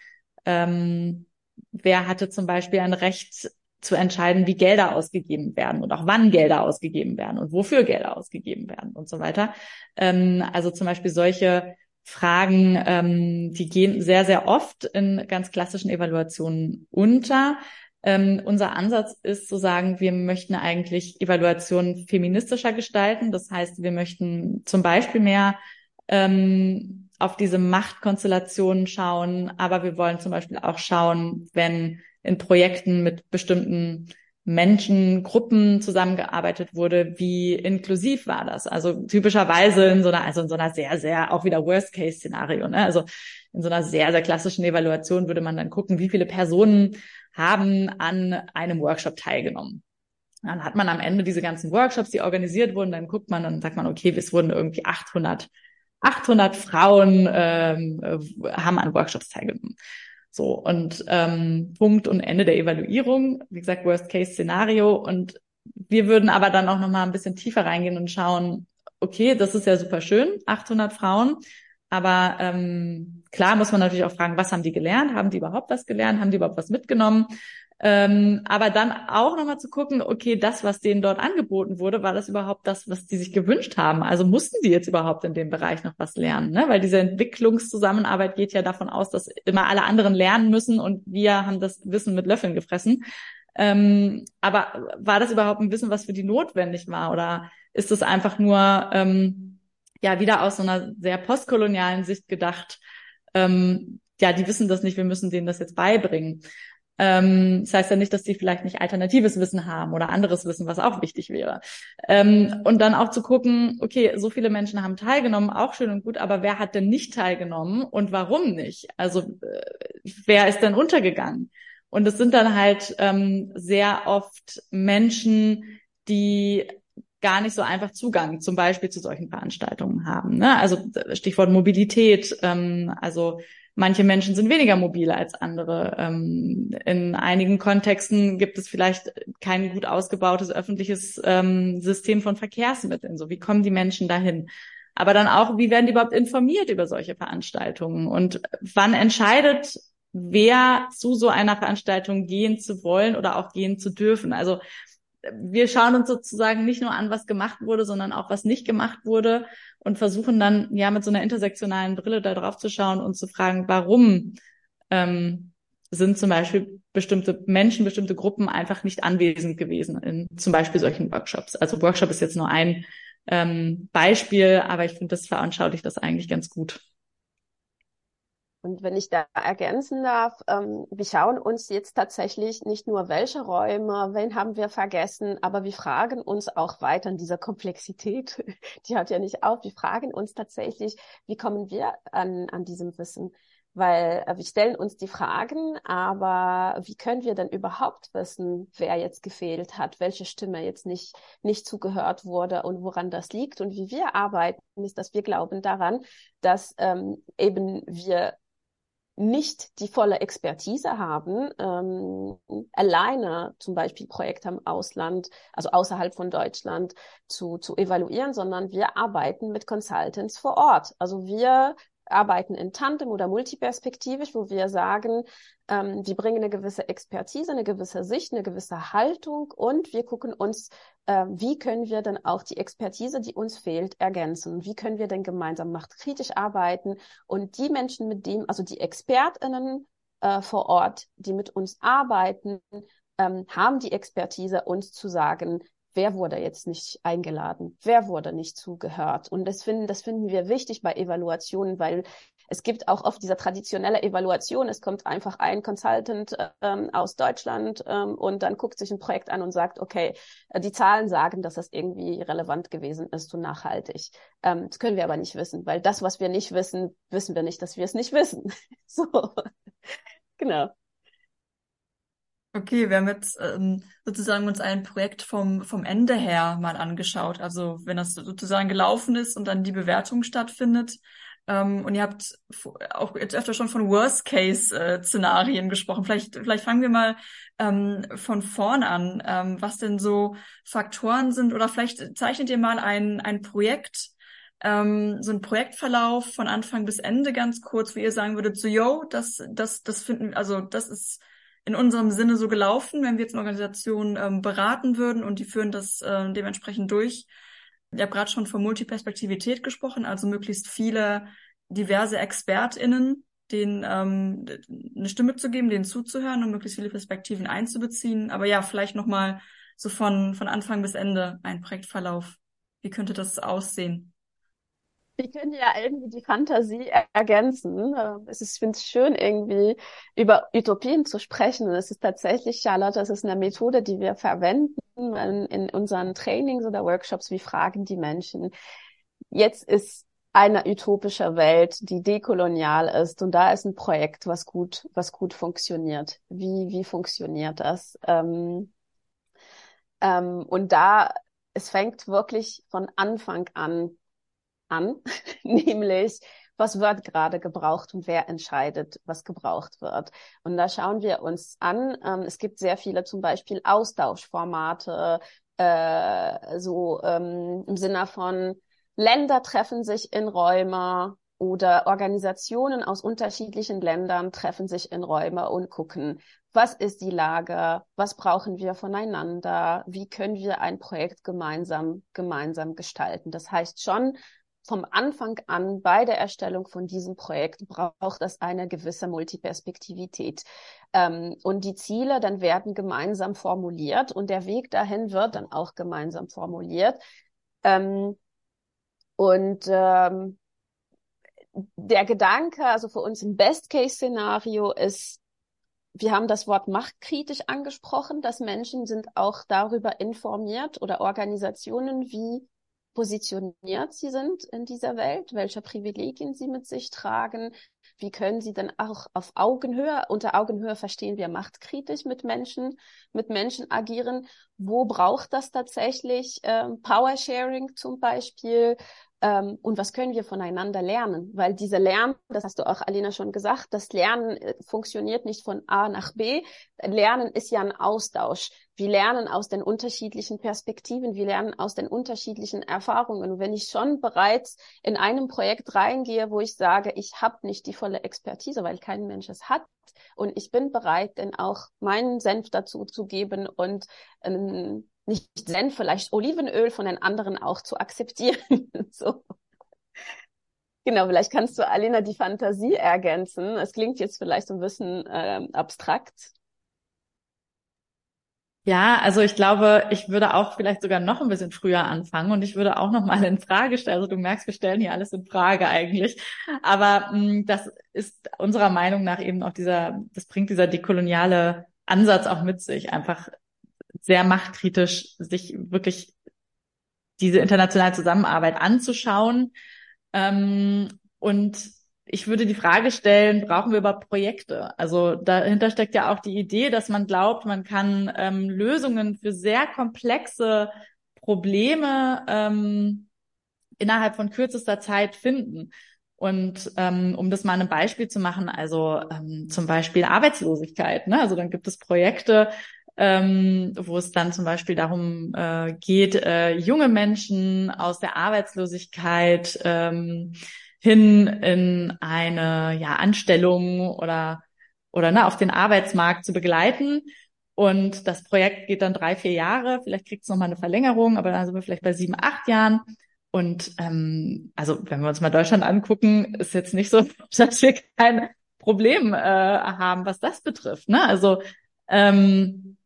ähm, wer hatte zum Beispiel ein Recht zu entscheiden, wie Gelder ausgegeben werden und auch wann Gelder ausgegeben werden und wofür Gelder ausgegeben werden und so weiter. Ähm, also zum Beispiel solche Fragen, ähm, die gehen sehr, sehr oft in ganz klassischen Evaluationen unter. Ähm, unser Ansatz ist zu sagen, wir möchten eigentlich Evaluationen feministischer gestalten. Das heißt, wir möchten zum Beispiel mehr ähm, auf diese Machtkonstellationen schauen, aber wir wollen zum Beispiel auch schauen, wenn in Projekten mit bestimmten Menschen, Gruppen zusammengearbeitet wurde, wie inklusiv war das? Also typischerweise in so einer, also in so einer sehr, sehr auch wieder Worst-Case-Szenario. Ne? Also in so einer sehr, sehr klassischen Evaluation würde man dann gucken, wie viele Personen haben an einem Workshop teilgenommen. Dann hat man am Ende diese ganzen Workshops, die organisiert wurden, dann guckt man und sagt man, okay, es wurden irgendwie 800 800 Frauen ähm, äh, haben an Workshops teilgenommen. So, und ähm, Punkt und Ende der Evaluierung, wie gesagt, Worst-Case-Szenario. Und wir würden aber dann auch nochmal ein bisschen tiefer reingehen und schauen, okay, das ist ja super schön, 800 Frauen, aber ähm, klar muss man natürlich auch fragen, was haben die gelernt? Haben die überhaupt was gelernt? Haben die überhaupt was mitgenommen? Ähm, aber dann auch nochmal zu gucken, okay, das, was denen dort angeboten wurde, war das überhaupt das, was die sich gewünscht haben? Also mussten die jetzt überhaupt in dem Bereich noch was lernen? Ne? Weil diese Entwicklungszusammenarbeit geht ja davon aus, dass immer alle anderen lernen müssen und wir haben das Wissen mit Löffeln gefressen. Ähm, aber war das überhaupt ein Wissen, was für die notwendig war? Oder ist es einfach nur ähm, ja wieder aus so einer sehr postkolonialen Sicht gedacht? Ähm, ja, die wissen das nicht, wir müssen denen das jetzt beibringen. Ähm, das heißt ja nicht, dass die vielleicht nicht alternatives Wissen haben oder anderes Wissen, was auch wichtig wäre. Ähm, und dann auch zu gucken, okay, so viele Menschen haben teilgenommen, auch schön und gut, aber wer hat denn nicht teilgenommen und warum nicht? Also äh, wer ist denn untergegangen? Und es sind dann halt ähm, sehr oft Menschen, die gar nicht so einfach Zugang zum Beispiel zu solchen Veranstaltungen haben. Ne? Also Stichwort Mobilität, ähm, also Manche Menschen sind weniger mobil als andere. Ähm, in einigen Kontexten gibt es vielleicht kein gut ausgebautes öffentliches ähm, System von Verkehrsmitteln. So, wie kommen die Menschen dahin? Aber dann auch, wie werden die überhaupt informiert über solche Veranstaltungen? Und wann entscheidet, wer zu so einer Veranstaltung gehen zu wollen oder auch gehen zu dürfen? Also wir schauen uns sozusagen nicht nur an, was gemacht wurde, sondern auch, was nicht gemacht wurde und versuchen dann ja mit so einer intersektionalen Brille da drauf zu schauen und zu fragen, warum ähm, sind zum Beispiel bestimmte Menschen, bestimmte Gruppen einfach nicht anwesend gewesen in zum Beispiel solchen Workshops. Also Workshop ist jetzt nur ein ähm, Beispiel, aber ich finde, das veranschaulicht das eigentlich ganz gut. Und wenn ich da ergänzen darf, ähm, wir schauen uns jetzt tatsächlich nicht nur, welche Räume, wen haben wir vergessen, aber wir fragen uns auch weiter in dieser Komplexität, die hört ja nicht auf, wir fragen uns tatsächlich, wie kommen wir an, an diesem Wissen? Weil äh, wir stellen uns die Fragen, aber wie können wir denn überhaupt wissen, wer jetzt gefehlt hat, welche Stimme jetzt nicht, nicht zugehört wurde und woran das liegt? Und wie wir arbeiten, ist, dass wir glauben daran, dass ähm, eben wir nicht die volle Expertise haben, ähm, alleine zum Beispiel Projekte im Ausland, also außerhalb von Deutschland zu, zu evaluieren, sondern wir arbeiten mit Consultants vor Ort. Also wir arbeiten in Tandem oder multiperspektivisch, wo wir sagen, ähm, wir bringen eine gewisse Expertise, eine gewisse Sicht, eine gewisse Haltung und wir gucken uns, äh, wie können wir dann auch die Expertise, die uns fehlt, ergänzen? Wie können wir denn gemeinsam machtkritisch arbeiten und die Menschen mit dem, also die ExpertInnen äh, vor Ort, die mit uns arbeiten, ähm, haben die Expertise, uns zu sagen, wer wurde jetzt nicht eingeladen, wer wurde nicht zugehört. Und das finden, das finden wir wichtig bei Evaluationen, weil es gibt auch oft diese traditionelle Evaluation. Es kommt einfach ein Consultant ähm, aus Deutschland ähm, und dann guckt sich ein Projekt an und sagt, okay, äh, die Zahlen sagen, dass das irgendwie relevant gewesen ist und nachhaltig. Ähm, das können wir aber nicht wissen, weil das, was wir nicht wissen, wissen wir nicht, dass wir es nicht wissen. so, genau. Okay, wir haben jetzt ähm, sozusagen uns ein Projekt vom, vom Ende her mal angeschaut. Also wenn das sozusagen gelaufen ist und dann die Bewertung stattfindet. Ähm, und ihr habt auch jetzt öfter schon von Worst-Case-Szenarien gesprochen. Vielleicht, vielleicht fangen wir mal ähm, von vorn an, ähm, was denn so Faktoren sind. Oder vielleicht zeichnet ihr mal ein, ein Projekt, ähm, so ein Projektverlauf von Anfang bis Ende ganz kurz, wie ihr sagen würdet, so, yo, das, das, das finden, also das ist in unserem Sinne so gelaufen, wenn wir jetzt eine Organisation ähm, beraten würden und die führen das äh, dementsprechend durch. Ich habe gerade schon von Multiperspektivität gesprochen, also möglichst viele diverse ExpertInnen, denen ähm, eine Stimme zu geben, denen zuzuhören und möglichst viele Perspektiven einzubeziehen. Aber ja, vielleicht nochmal so von, von Anfang bis Ende ein Projektverlauf. Wie könnte das aussehen? Wir können ja irgendwie die Fantasie ergänzen. Ähm, es ist, ich finde es schön, irgendwie über Utopien zu sprechen. Und es ist tatsächlich, Charlotte, es ist eine Methode, die wir verwenden in, in unseren Trainings oder Workshops. Wir fragen die Menschen. Jetzt ist eine utopische Welt, die dekolonial ist. Und da ist ein Projekt, was gut, was gut funktioniert. Wie, wie funktioniert das? Ähm, ähm, und da, es fängt wirklich von Anfang an an, nämlich was wird gerade gebraucht und wer entscheidet, was gebraucht wird. Und da schauen wir uns an. Ähm, es gibt sehr viele zum Beispiel Austauschformate, äh, so ähm, im Sinne von Länder treffen sich in Räume oder Organisationen aus unterschiedlichen Ländern treffen sich in Räume und gucken, was ist die Lage, was brauchen wir voneinander, wie können wir ein Projekt gemeinsam, gemeinsam gestalten. Das heißt schon, vom Anfang an bei der Erstellung von diesem Projekt braucht es eine gewisse Multiperspektivität. Ähm, und die Ziele dann werden gemeinsam formuliert und der Weg dahin wird dann auch gemeinsam formuliert. Ähm, und ähm, der Gedanke, also für uns ein Best-Case-Szenario ist, wir haben das Wort machtkritisch angesprochen, dass Menschen sind auch darüber informiert oder Organisationen, wie positioniert sie sind in dieser Welt, welche Privilegien sie mit sich tragen, wie können sie dann auch auf Augenhöhe, unter Augenhöhe verstehen wir machtkritisch mit Menschen, mit Menschen agieren, wo braucht das tatsächlich ähm, Power Sharing zum Beispiel, ähm, und was können wir voneinander lernen? Weil diese Lernen, das hast du auch, Alina, schon gesagt, das Lernen äh, funktioniert nicht von A nach B. Lernen ist ja ein Austausch. Wir lernen aus den unterschiedlichen Perspektiven, wir lernen aus den unterschiedlichen Erfahrungen. Und wenn ich schon bereits in einem Projekt reingehe, wo ich sage, ich habe nicht die volle Expertise, weil kein Mensch es hat, und ich bin bereit, dann auch meinen Senf dazu zu geben und ähm, nicht Senf, vielleicht Olivenöl von den anderen auch zu akzeptieren. so. Genau, vielleicht kannst du, Alina, die Fantasie ergänzen. Es klingt jetzt vielleicht ein bisschen äh, abstrakt. Ja, also ich glaube, ich würde auch vielleicht sogar noch ein bisschen früher anfangen und ich würde auch noch mal in Frage stellen. Also du merkst, wir stellen hier alles in Frage eigentlich. Aber mh, hm, das ist unserer Meinung nach eben auch dieser, das bringt dieser dekoloniale Ansatz auch mit sich, einfach sehr machtkritisch sich wirklich diese internationale Zusammenarbeit anzuschauen. Ähm, und ich würde die Frage stellen, brauchen wir überhaupt Projekte? Also dahinter steckt ja auch die Idee, dass man glaubt, man kann ähm, Lösungen für sehr komplexe Probleme ähm, innerhalb von kürzester Zeit finden. Und ähm, um das mal ein Beispiel zu machen, also ähm, zum Beispiel Arbeitslosigkeit. Ne? Also dann gibt es Projekte, ähm, wo es dann zum Beispiel darum äh, geht, äh, junge Menschen aus der Arbeitslosigkeit ähm, hin in eine ja, Anstellung oder oder ne, auf den Arbeitsmarkt zu begleiten. Und das Projekt geht dann drei, vier Jahre. Vielleicht kriegt es nochmal eine Verlängerung, aber dann sind wir vielleicht bei sieben, acht Jahren. Und ähm, also wenn wir uns mal Deutschland angucken, ist jetzt nicht so, dass wir kein Problem äh, haben, was das betrifft. Ne? Also ähm,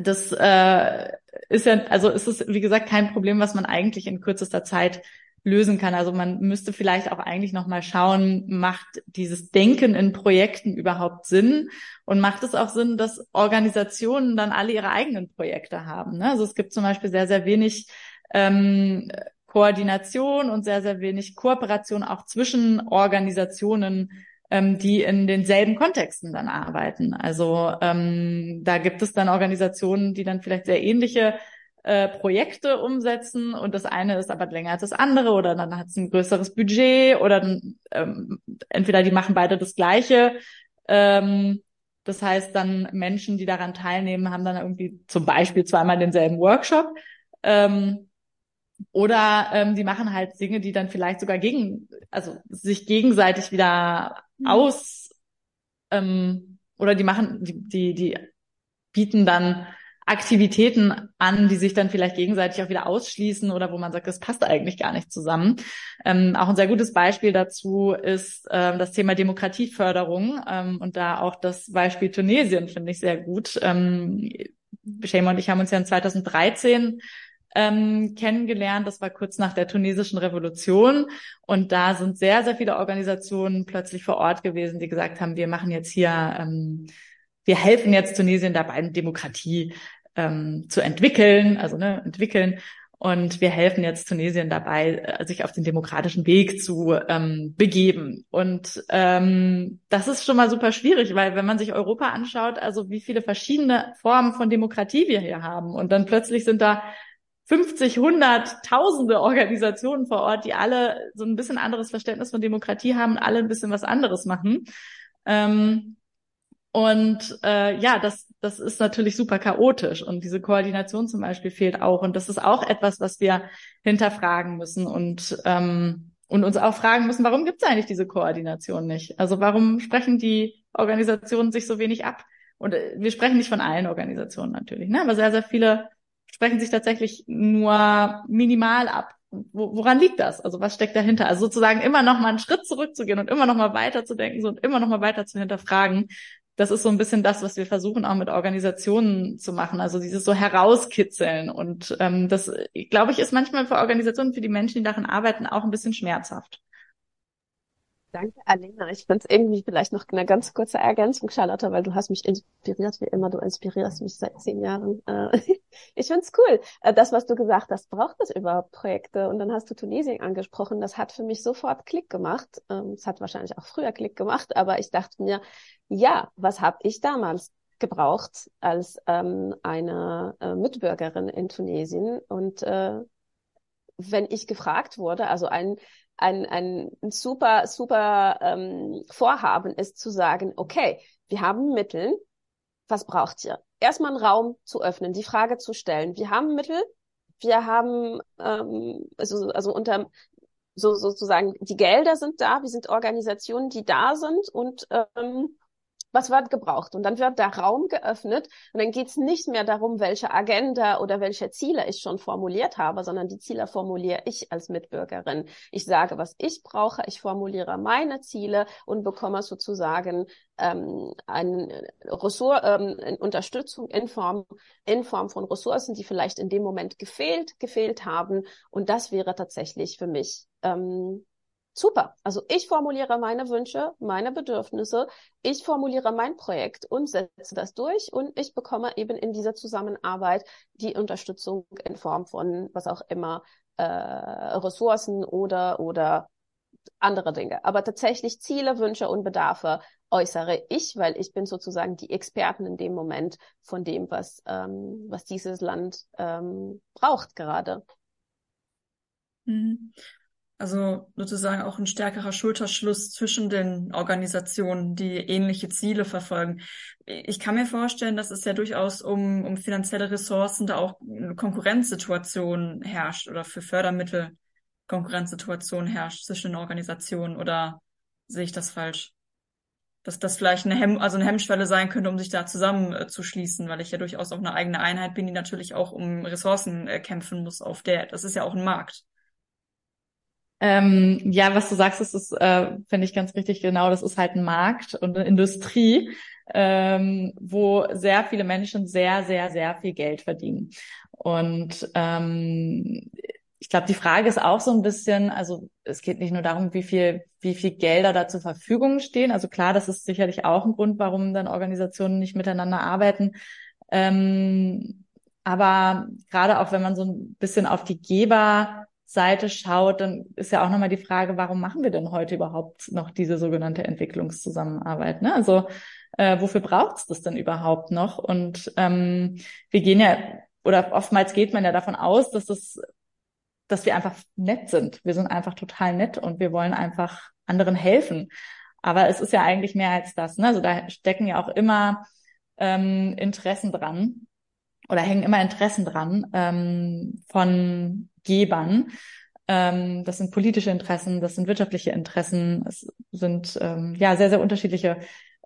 das äh, ist ja, also ist es, wie gesagt, kein Problem, was man eigentlich in kürzester Zeit lösen kann. Also man müsste vielleicht auch eigentlich nochmal schauen, macht dieses Denken in Projekten überhaupt Sinn? Und macht es auch Sinn, dass Organisationen dann alle ihre eigenen Projekte haben? Ne? Also es gibt zum Beispiel sehr, sehr wenig ähm, Koordination und sehr, sehr wenig Kooperation auch zwischen Organisationen, ähm, die in denselben Kontexten dann arbeiten. Also ähm, da gibt es dann Organisationen, die dann vielleicht sehr ähnliche äh, Projekte umsetzen und das eine ist aber länger als das andere oder dann hat es ein größeres Budget oder dann, ähm, entweder die machen beide das gleiche. Ähm, das heißt dann Menschen, die daran teilnehmen, haben dann irgendwie zum Beispiel zweimal denselben Workshop. Ähm, oder ähm, die machen halt Dinge, die dann vielleicht sogar gegen, also sich gegenseitig wieder. Aus ähm, oder die machen, die, die, die bieten dann Aktivitäten an, die sich dann vielleicht gegenseitig auch wieder ausschließen oder wo man sagt, das passt eigentlich gar nicht zusammen. Ähm, auch ein sehr gutes Beispiel dazu ist ähm, das Thema Demokratieförderung ähm, und da auch das Beispiel Tunesien finde ich sehr gut. Ähm, Shema und ich haben uns ja in 2013 ähm, kennengelernt. Das war kurz nach der tunesischen Revolution. Und da sind sehr, sehr viele Organisationen plötzlich vor Ort gewesen, die gesagt haben, wir machen jetzt hier, ähm, wir helfen jetzt Tunesien dabei, Demokratie ähm, zu entwickeln, also ne, entwickeln. Und wir helfen jetzt Tunesien dabei, äh, sich auf den demokratischen Weg zu ähm, begeben. Und ähm, das ist schon mal super schwierig, weil wenn man sich Europa anschaut, also wie viele verschiedene Formen von Demokratie wir hier haben. Und dann plötzlich sind da 50, 100, tausende Organisationen vor Ort, die alle so ein bisschen anderes Verständnis von Demokratie haben, alle ein bisschen was anderes machen. Ähm, und äh, ja, das, das ist natürlich super chaotisch und diese Koordination zum Beispiel fehlt auch. Und das ist auch etwas, was wir hinterfragen müssen und, ähm, und uns auch fragen müssen, warum gibt es eigentlich diese Koordination nicht? Also warum sprechen die Organisationen sich so wenig ab? Und äh, wir sprechen nicht von allen Organisationen natürlich, ne? aber sehr, sehr viele sprechen sich tatsächlich nur minimal ab. Woran liegt das? Also was steckt dahinter? Also sozusagen immer noch mal einen Schritt zurückzugehen und immer noch mal weiterzudenken so, und immer noch mal weiter zu hinterfragen. Das ist so ein bisschen das, was wir versuchen auch mit Organisationen zu machen. Also dieses so herauskitzeln. Und ähm, das, glaube ich, ist manchmal für Organisationen, für die Menschen, die daran arbeiten, auch ein bisschen schmerzhaft. Danke, Alena. Ich finde es irgendwie vielleicht noch eine ganz kurze Ergänzung, Charlotte, weil du hast mich inspiriert, wie immer. Du inspirierst mich seit zehn Jahren. Äh, ich finde es cool. Äh, das, was du gesagt hast, braucht es überhaupt Projekte? Und dann hast du Tunesien angesprochen. Das hat für mich sofort Klick gemacht. Ähm, es hat wahrscheinlich auch früher Klick gemacht, aber ich dachte mir, ja, was habe ich damals gebraucht als ähm, eine äh, Mitbürgerin in Tunesien? Und äh, wenn ich gefragt wurde, also ein ein, ein super, super ähm, Vorhaben ist zu sagen, okay, wir haben Mittel, was braucht ihr? Erstmal einen Raum zu öffnen, die Frage zu stellen. Wir haben Mittel, wir haben ähm, also, also unter so sozusagen die Gelder sind da, wir sind Organisationen, die da sind und ähm, was wird gebraucht? Und dann wird der Raum geöffnet und dann geht es nicht mehr darum, welche Agenda oder welche Ziele ich schon formuliert habe, sondern die Ziele formuliere ich als Mitbürgerin. Ich sage, was ich brauche, ich formuliere meine Ziele und bekomme sozusagen ähm, eine Ressort, ähm, Unterstützung in Form, in Form von Ressourcen, die vielleicht in dem Moment gefehlt, gefehlt haben. Und das wäre tatsächlich für mich ähm, Super. Also ich formuliere meine Wünsche, meine Bedürfnisse, ich formuliere mein Projekt und setze das durch und ich bekomme eben in dieser Zusammenarbeit die Unterstützung in Form von was auch immer äh, Ressourcen oder oder andere Dinge. Aber tatsächlich Ziele, Wünsche und Bedarfe äußere ich, weil ich bin sozusagen die Experten in dem Moment von dem, was ähm, was dieses Land ähm, braucht gerade. Also sozusagen auch ein stärkerer Schulterschluss zwischen den Organisationen, die ähnliche Ziele verfolgen. Ich kann mir vorstellen, dass es ja durchaus um, um finanzielle Ressourcen da auch eine Konkurrenzsituation herrscht oder für Fördermittel Konkurrenzsituation herrscht zwischen den Organisationen oder sehe ich das falsch? Dass das vielleicht eine, Hemm also eine Hemmschwelle sein könnte, um sich da zusammenzuschließen, weil ich ja durchaus auch eine eigene Einheit bin, die natürlich auch um Ressourcen äh, kämpfen muss auf der, das ist ja auch ein Markt. Ähm, ja, was du sagst, das ist, äh, finde ich ganz richtig genau. Das ist halt ein Markt und eine Industrie, ähm, wo sehr viele Menschen sehr, sehr, sehr viel Geld verdienen. Und ähm, ich glaube, die Frage ist auch so ein bisschen, also es geht nicht nur darum, wie viel, wie viel Gelder da zur Verfügung stehen. Also klar, das ist sicherlich auch ein Grund, warum dann Organisationen nicht miteinander arbeiten. Ähm, aber gerade auch wenn man so ein bisschen auf die Geberseite schaut, dann ist ja auch nochmal die Frage, warum machen wir denn heute überhaupt noch diese sogenannte Entwicklungszusammenarbeit? Ne? Also äh, wofür braucht es das denn überhaupt noch? Und ähm, wir gehen ja, oder oftmals geht man ja davon aus, dass das dass wir einfach nett sind. Wir sind einfach total nett und wir wollen einfach anderen helfen. Aber es ist ja eigentlich mehr als das. Ne? Also da stecken ja auch immer ähm, Interessen dran oder hängen immer Interessen dran ähm, von Gebern. Ähm, das sind politische Interessen, das sind wirtschaftliche Interessen, es sind ähm, ja sehr, sehr unterschiedliche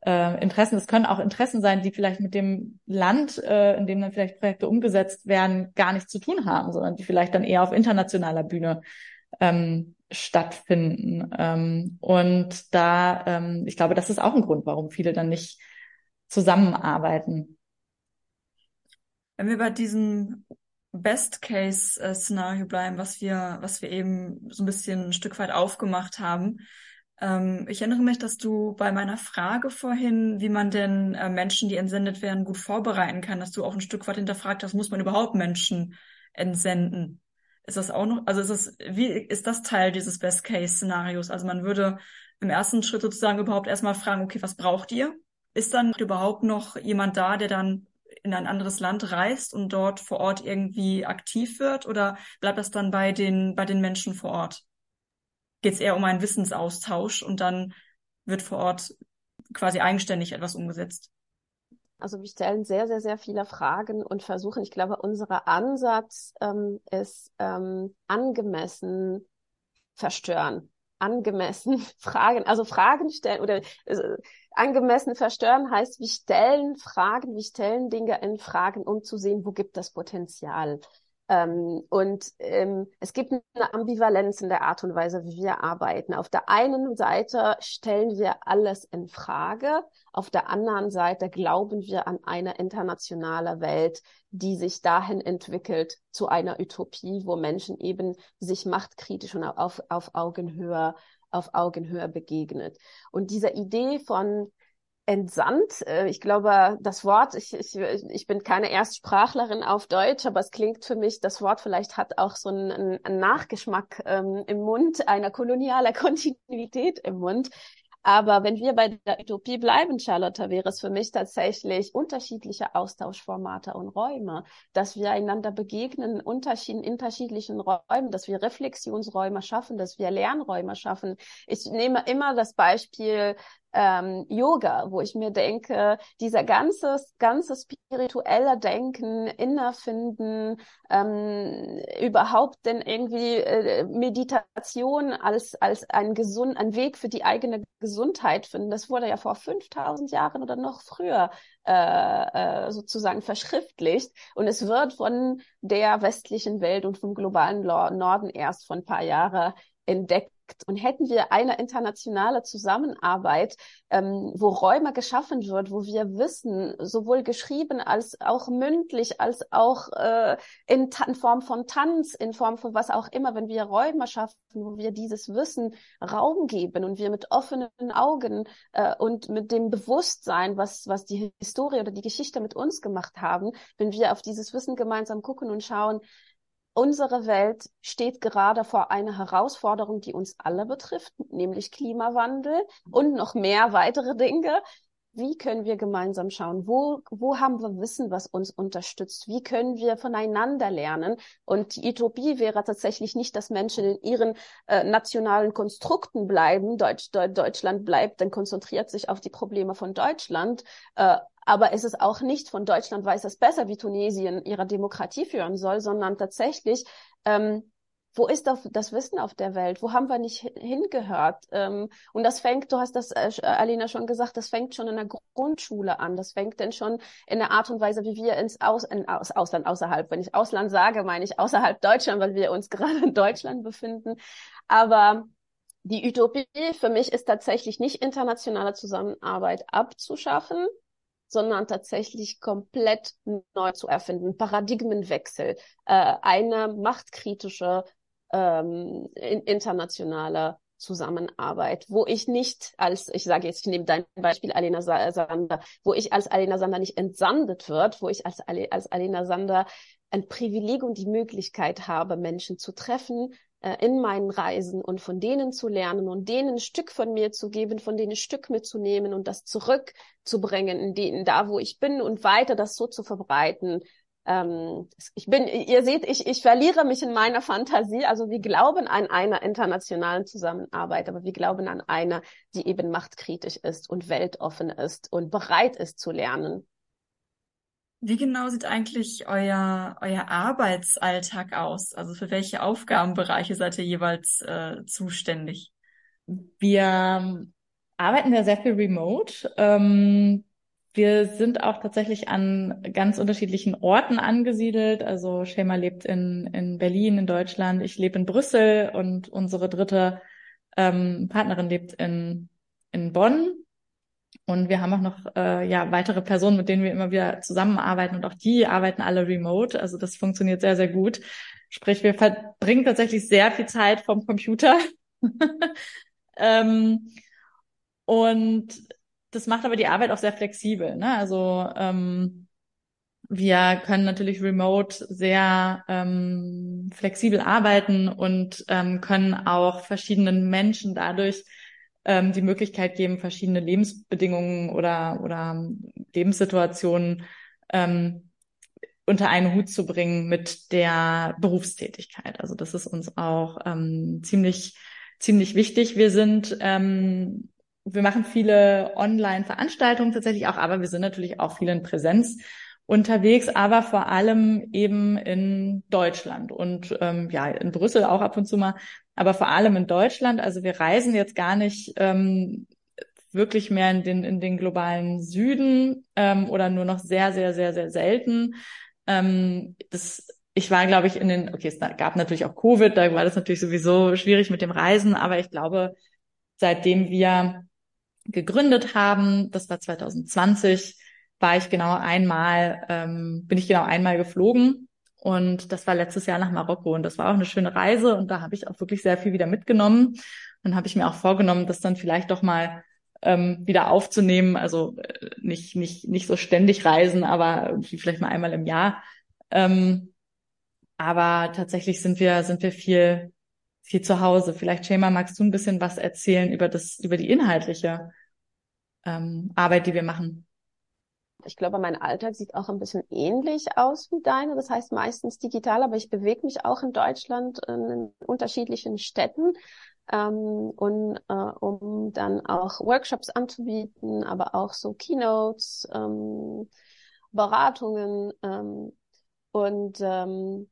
äh, Interessen. Es können auch Interessen sein, die vielleicht mit dem Land, äh, in dem dann vielleicht Projekte umgesetzt werden, gar nichts zu tun haben, sondern die vielleicht dann eher auf internationaler Bühne ähm, stattfinden. Ähm, und da, ähm, ich glaube, das ist auch ein Grund, warum viele dann nicht zusammenarbeiten. Wenn wir bei diesem Best-Case-Szenario bleiben, was wir, was wir eben so ein bisschen ein Stück weit aufgemacht haben, ähm, ich erinnere mich, dass du bei meiner Frage vorhin, wie man denn äh, Menschen, die entsendet werden, gut vorbereiten kann, dass du auch ein Stück weit hinterfragt hast, muss man überhaupt Menschen entsenden? Ist das auch noch, also ist das, wie ist das Teil dieses Best-Case-Szenarios? Also man würde im ersten Schritt sozusagen überhaupt erstmal fragen, okay, was braucht ihr? Ist dann überhaupt noch jemand da, der dann in ein anderes Land reist und dort vor Ort irgendwie aktiv wird? Oder bleibt das dann bei den, bei den Menschen vor Ort? geht es eher um einen Wissensaustausch und dann wird vor Ort quasi eigenständig etwas umgesetzt. Also wir stellen sehr, sehr, sehr viele Fragen und versuchen, ich glaube, unser Ansatz ähm, ist ähm, angemessen verstören, angemessen Fragen, also Fragen stellen oder äh, angemessen verstören heißt, wir stellen Fragen, wir stellen Dinge in Fragen, um zu sehen, wo gibt das Potenzial. Ähm, und ähm, es gibt eine Ambivalenz in der Art und Weise, wie wir arbeiten. Auf der einen Seite stellen wir alles in Frage, auf der anderen Seite glauben wir an eine internationale Welt, die sich dahin entwickelt zu einer Utopie, wo Menschen eben sich machtkritisch und auf, auf Augenhöhe auf Augenhöhe begegnet. Und diese Idee von entsandt. Äh, ich glaube, das Wort, ich, ich, ich bin keine Erstsprachlerin auf Deutsch, aber es klingt für mich, das Wort vielleicht hat auch so einen, einen Nachgeschmack ähm, im Mund, einer kolonialer Kontinuität im Mund. Aber wenn wir bei der Utopie bleiben, Charlotte, wäre es für mich tatsächlich unterschiedliche Austauschformate und Räume, dass wir einander begegnen, unterschied unterschiedlichen Räumen, dass wir Reflexionsräume schaffen, dass wir Lernräume schaffen. Ich nehme immer das Beispiel ähm, Yoga, wo ich mir denke, dieser ganze, ganze spirituelle Denken, Innerfinden, ähm, überhaupt denn irgendwie äh, Meditation als, als ein gesund, ein Weg für die eigene Gesundheit finden, das wurde ja vor 5000 Jahren oder noch früher äh, äh, sozusagen verschriftlicht. Und es wird von der westlichen Welt und vom globalen Norden erst von ein paar Jahren entdeckt und hätten wir eine internationale Zusammenarbeit, ähm, wo Räume geschaffen wird, wo wir Wissen sowohl geschrieben als auch mündlich, als auch äh, in, in, Form von Tanz, in Form von was auch immer, wenn wir Räume schaffen, wo wir dieses Wissen Raum geben und wir mit offenen Augen äh, und mit dem Bewusstsein, was, was die Historie oder die Geschichte mit uns gemacht haben, wenn wir auf dieses Wissen gemeinsam gucken und schauen, Unsere Welt steht gerade vor einer Herausforderung, die uns alle betrifft, nämlich Klimawandel und noch mehr weitere Dinge. Wie können wir gemeinsam schauen? Wo, wo haben wir Wissen, was uns unterstützt? Wie können wir voneinander lernen? Und die Utopie wäre tatsächlich nicht, dass Menschen in ihren äh, nationalen Konstrukten bleiben. Deutsch, Deutschland bleibt, dann konzentriert sich auf die Probleme von Deutschland. Äh, aber es ist auch nicht von Deutschland weiß es besser, wie Tunesien ihre Demokratie führen soll, sondern tatsächlich, ähm, wo ist das Wissen auf der Welt? Wo haben wir nicht hingehört? Ähm, und das fängt, du hast das, äh, Alina, schon gesagt, das fängt schon in der Grundschule an. Das fängt denn schon in der Art und Weise, wie wir ins Aus, in Aus, Ausland, außerhalb, wenn ich Ausland sage, meine ich außerhalb Deutschland, weil wir uns gerade in Deutschland befinden. Aber die Utopie für mich ist tatsächlich nicht internationale Zusammenarbeit abzuschaffen, sondern tatsächlich komplett neu zu erfinden. Paradigmenwechsel, äh, eine machtkritische ähm, internationale Zusammenarbeit, wo ich nicht als, ich sage jetzt, ich nehme dein Beispiel Alena Sander, wo ich als Alena Sander nicht entsandet wird, wo ich als, als Alena Sander ein Privileg und die Möglichkeit habe, Menschen zu treffen, äh, in meinen Reisen und von denen zu lernen und denen ein Stück von mir zu geben, von denen ein Stück mitzunehmen und das zurückzubringen in denen, da wo ich bin und weiter das so zu verbreiten, ähm, ich bin, ihr seht, ich, ich verliere mich in meiner Fantasie. Also wir glauben an einer internationalen Zusammenarbeit, aber wir glauben an eine, die eben machtkritisch ist und weltoffen ist und bereit ist zu lernen. Wie genau sieht eigentlich euer, euer Arbeitsalltag aus? Also für welche Aufgabenbereiche seid ihr jeweils äh, zuständig? Wir arbeiten ja sehr viel remote. Ähm, wir sind auch tatsächlich an ganz unterschiedlichen Orten angesiedelt. Also Schema lebt in, in Berlin, in Deutschland. Ich lebe in Brüssel und unsere dritte ähm, Partnerin lebt in, in Bonn. Und wir haben auch noch äh, ja weitere Personen, mit denen wir immer wieder zusammenarbeiten und auch die arbeiten alle remote. Also das funktioniert sehr, sehr gut. Sprich, wir verbringen tatsächlich sehr viel Zeit vom Computer. ähm, und das macht aber die Arbeit auch sehr flexibel. Ne? Also ähm, wir können natürlich remote sehr ähm, flexibel arbeiten und ähm, können auch verschiedenen Menschen dadurch ähm, die Möglichkeit geben, verschiedene Lebensbedingungen oder, oder Lebenssituationen ähm, unter einen Hut zu bringen mit der Berufstätigkeit. Also das ist uns auch ähm, ziemlich ziemlich wichtig. Wir sind ähm, wir machen viele Online-Veranstaltungen tatsächlich auch, aber wir sind natürlich auch viel in Präsenz unterwegs, aber vor allem eben in Deutschland und ähm, ja, in Brüssel auch ab und zu mal, aber vor allem in Deutschland. Also wir reisen jetzt gar nicht ähm, wirklich mehr in den, in den globalen Süden ähm, oder nur noch sehr, sehr, sehr, sehr selten. Ähm, das, ich war, glaube ich, in den, okay, es gab natürlich auch Covid, da war das natürlich sowieso schwierig mit dem Reisen, aber ich glaube, seitdem wir gegründet haben. Das war 2020. War ich genau einmal, ähm, bin ich genau einmal geflogen. Und das war letztes Jahr nach Marokko. Und das war auch eine schöne Reise. Und da habe ich auch wirklich sehr viel wieder mitgenommen. Dann habe ich mir auch vorgenommen, das dann vielleicht doch mal ähm, wieder aufzunehmen. Also äh, nicht, nicht, nicht so ständig reisen, aber vielleicht mal einmal im Jahr. Ähm, aber tatsächlich sind wir, sind wir viel, viel zu Hause. Vielleicht, Schema, magst du ein bisschen was erzählen über das, über die inhaltliche ähm, Arbeit, die wir machen? Ich glaube, mein Alltag sieht auch ein bisschen ähnlich aus wie deine. Das heißt meistens digital, aber ich bewege mich auch in Deutschland in unterschiedlichen Städten, ähm, und, äh, um dann auch Workshops anzubieten, aber auch so Keynotes, ähm, Beratungen ähm, und ähm,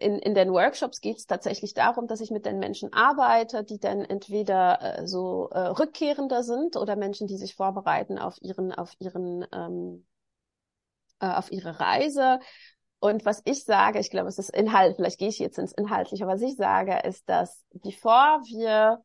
in, in den Workshops geht es tatsächlich darum, dass ich mit den Menschen arbeite, die dann entweder äh, so äh, Rückkehrender sind oder Menschen, die sich vorbereiten auf ihren, auf ihren, ähm, äh, auf ihre Reise. Und was ich sage, ich glaube, es ist Inhalt, vielleicht gehe ich jetzt ins Inhaltliche, was ich sage, ist, dass bevor wir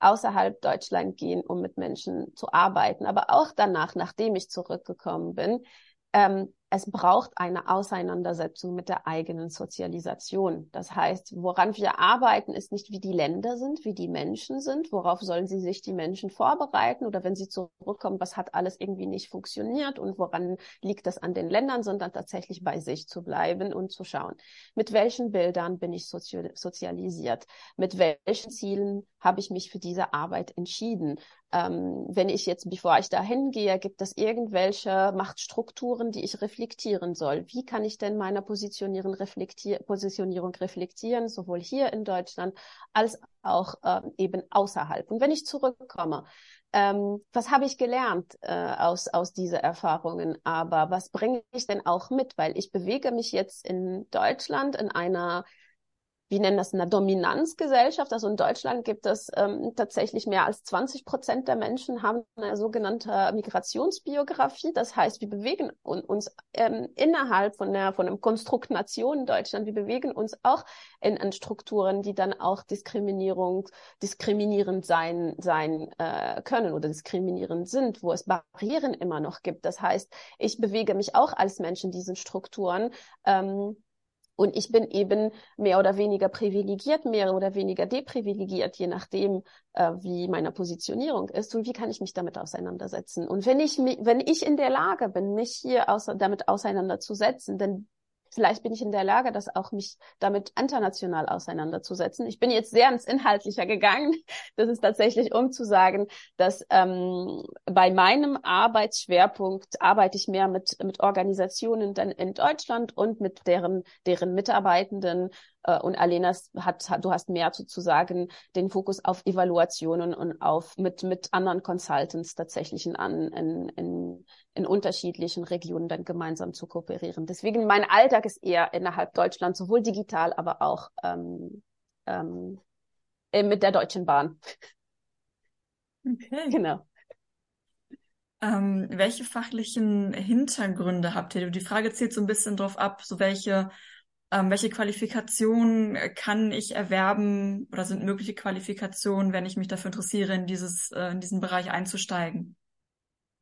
außerhalb Deutschland gehen, um mit Menschen zu arbeiten, aber auch danach, nachdem ich zurückgekommen bin, ähm, es braucht eine Auseinandersetzung mit der eigenen Sozialisation. Das heißt, woran wir arbeiten, ist nicht, wie die Länder sind, wie die Menschen sind, worauf sollen sie sich die Menschen vorbereiten? Oder wenn sie zurückkommen, was hat alles irgendwie nicht funktioniert? Und woran liegt das an den Ländern, sondern tatsächlich bei sich zu bleiben und zu schauen, mit welchen Bildern bin ich sozialisiert, mit welchen Zielen habe ich mich für diese Arbeit entschieden. Ähm, wenn ich jetzt, bevor ich da hingehe, gibt es irgendwelche Machtstrukturen, die ich reflektiere reflektieren soll. Wie kann ich denn meine Positionierung, reflektier Positionierung reflektieren, sowohl hier in Deutschland als auch äh, eben außerhalb. Und wenn ich zurückkomme, ähm, was habe ich gelernt äh, aus, aus dieser Erfahrungen? Aber was bringe ich denn auch mit? Weil ich bewege mich jetzt in Deutschland in einer wir nennen das eine Dominanzgesellschaft. Also in Deutschland gibt es ähm, tatsächlich mehr als 20 Prozent der Menschen haben eine sogenannte Migrationsbiografie. Das heißt, wir bewegen uns ähm, innerhalb von, der, von einem Konstrukt Nation Deutschland, wir bewegen uns auch in, in Strukturen, die dann auch Diskriminierung, diskriminierend sein, sein äh, können oder diskriminierend sind, wo es Barrieren immer noch gibt. Das heißt, ich bewege mich auch als Mensch in diesen Strukturen. Ähm, und ich bin eben mehr oder weniger privilegiert, mehr oder weniger deprivilegiert, je nachdem, äh, wie meine Positionierung ist und wie kann ich mich damit auseinandersetzen. Und wenn ich, wenn ich in der Lage bin, mich hier aus, damit auseinanderzusetzen, dann vielleicht bin ich in der Lage, das auch mich damit international auseinanderzusetzen. Ich bin jetzt sehr ins Inhaltliche gegangen. Das ist tatsächlich, um zu sagen, dass ähm, bei meinem Arbeitsschwerpunkt arbeite ich mehr mit, mit Organisationen dann in Deutschland und mit deren, deren Mitarbeitenden und Alena hat, hat, du hast mehr sozusagen den Fokus auf Evaluationen und auf mit, mit anderen Consultants tatsächlich in, in, in, in unterschiedlichen Regionen dann gemeinsam zu kooperieren. Deswegen mein Alltag ist eher innerhalb Deutschlands, sowohl digital, aber auch ähm, ähm, äh, mit der Deutschen Bahn. Okay. Genau. Ähm, welche fachlichen Hintergründe habt ihr? Die Frage zielt so ein bisschen drauf ab, so welche ähm, welche Qualifikationen kann ich erwerben oder sind mögliche Qualifikationen, wenn ich mich dafür interessiere, in dieses, äh, in diesen Bereich einzusteigen?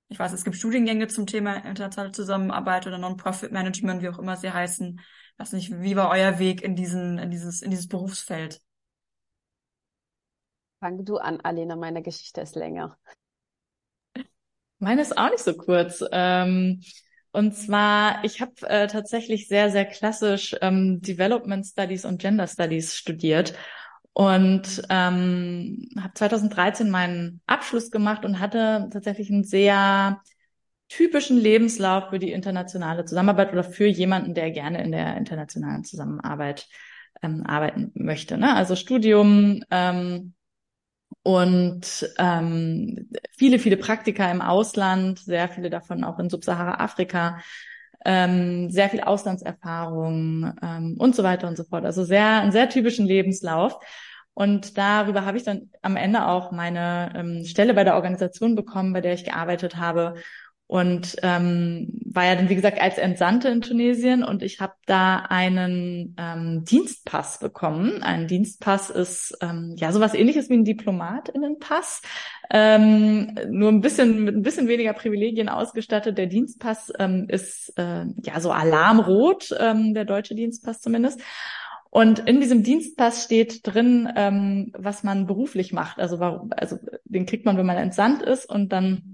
Ich weiß, es gibt Studiengänge zum Thema internationale Zusammenarbeit oder Non-Profit Management, wie auch immer sie heißen. Ich weiß nicht, wie war euer Weg in diesen, in dieses, in dieses Berufsfeld? Fang du an, Alena, meine Geschichte ist länger. Meine ist auch nicht so kurz. Ähm, und zwar, ich habe äh, tatsächlich sehr, sehr klassisch ähm, Development Studies und Gender Studies studiert und ähm, habe 2013 meinen Abschluss gemacht und hatte tatsächlich einen sehr typischen Lebenslauf für die internationale Zusammenarbeit oder für jemanden, der gerne in der internationalen Zusammenarbeit ähm, arbeiten möchte. Ne? Also Studium, ähm, und ähm, viele, viele Praktika im Ausland, sehr viele davon auch in Subsahara-Afrika, ähm, sehr viel Auslandserfahrung ähm, und so weiter und so fort. Also sehr, einen sehr typischen Lebenslauf. Und darüber habe ich dann am Ende auch meine ähm, Stelle bei der Organisation bekommen, bei der ich gearbeitet habe und ähm, war ja dann, wie gesagt, als Entsandte in Tunesien und ich habe da einen ähm, Dienstpass bekommen. Ein Dienstpass ist ähm, ja sowas ähnliches wie ein Diplomatinnenpass, ähm, nur ein bisschen mit ein bisschen weniger Privilegien ausgestattet. Der Dienstpass ähm, ist äh, ja so alarmrot, ähm, der deutsche Dienstpass zumindest. Und in diesem Dienstpass steht drin, ähm, was man beruflich macht. Also, warum, also den kriegt man, wenn man entsandt ist und dann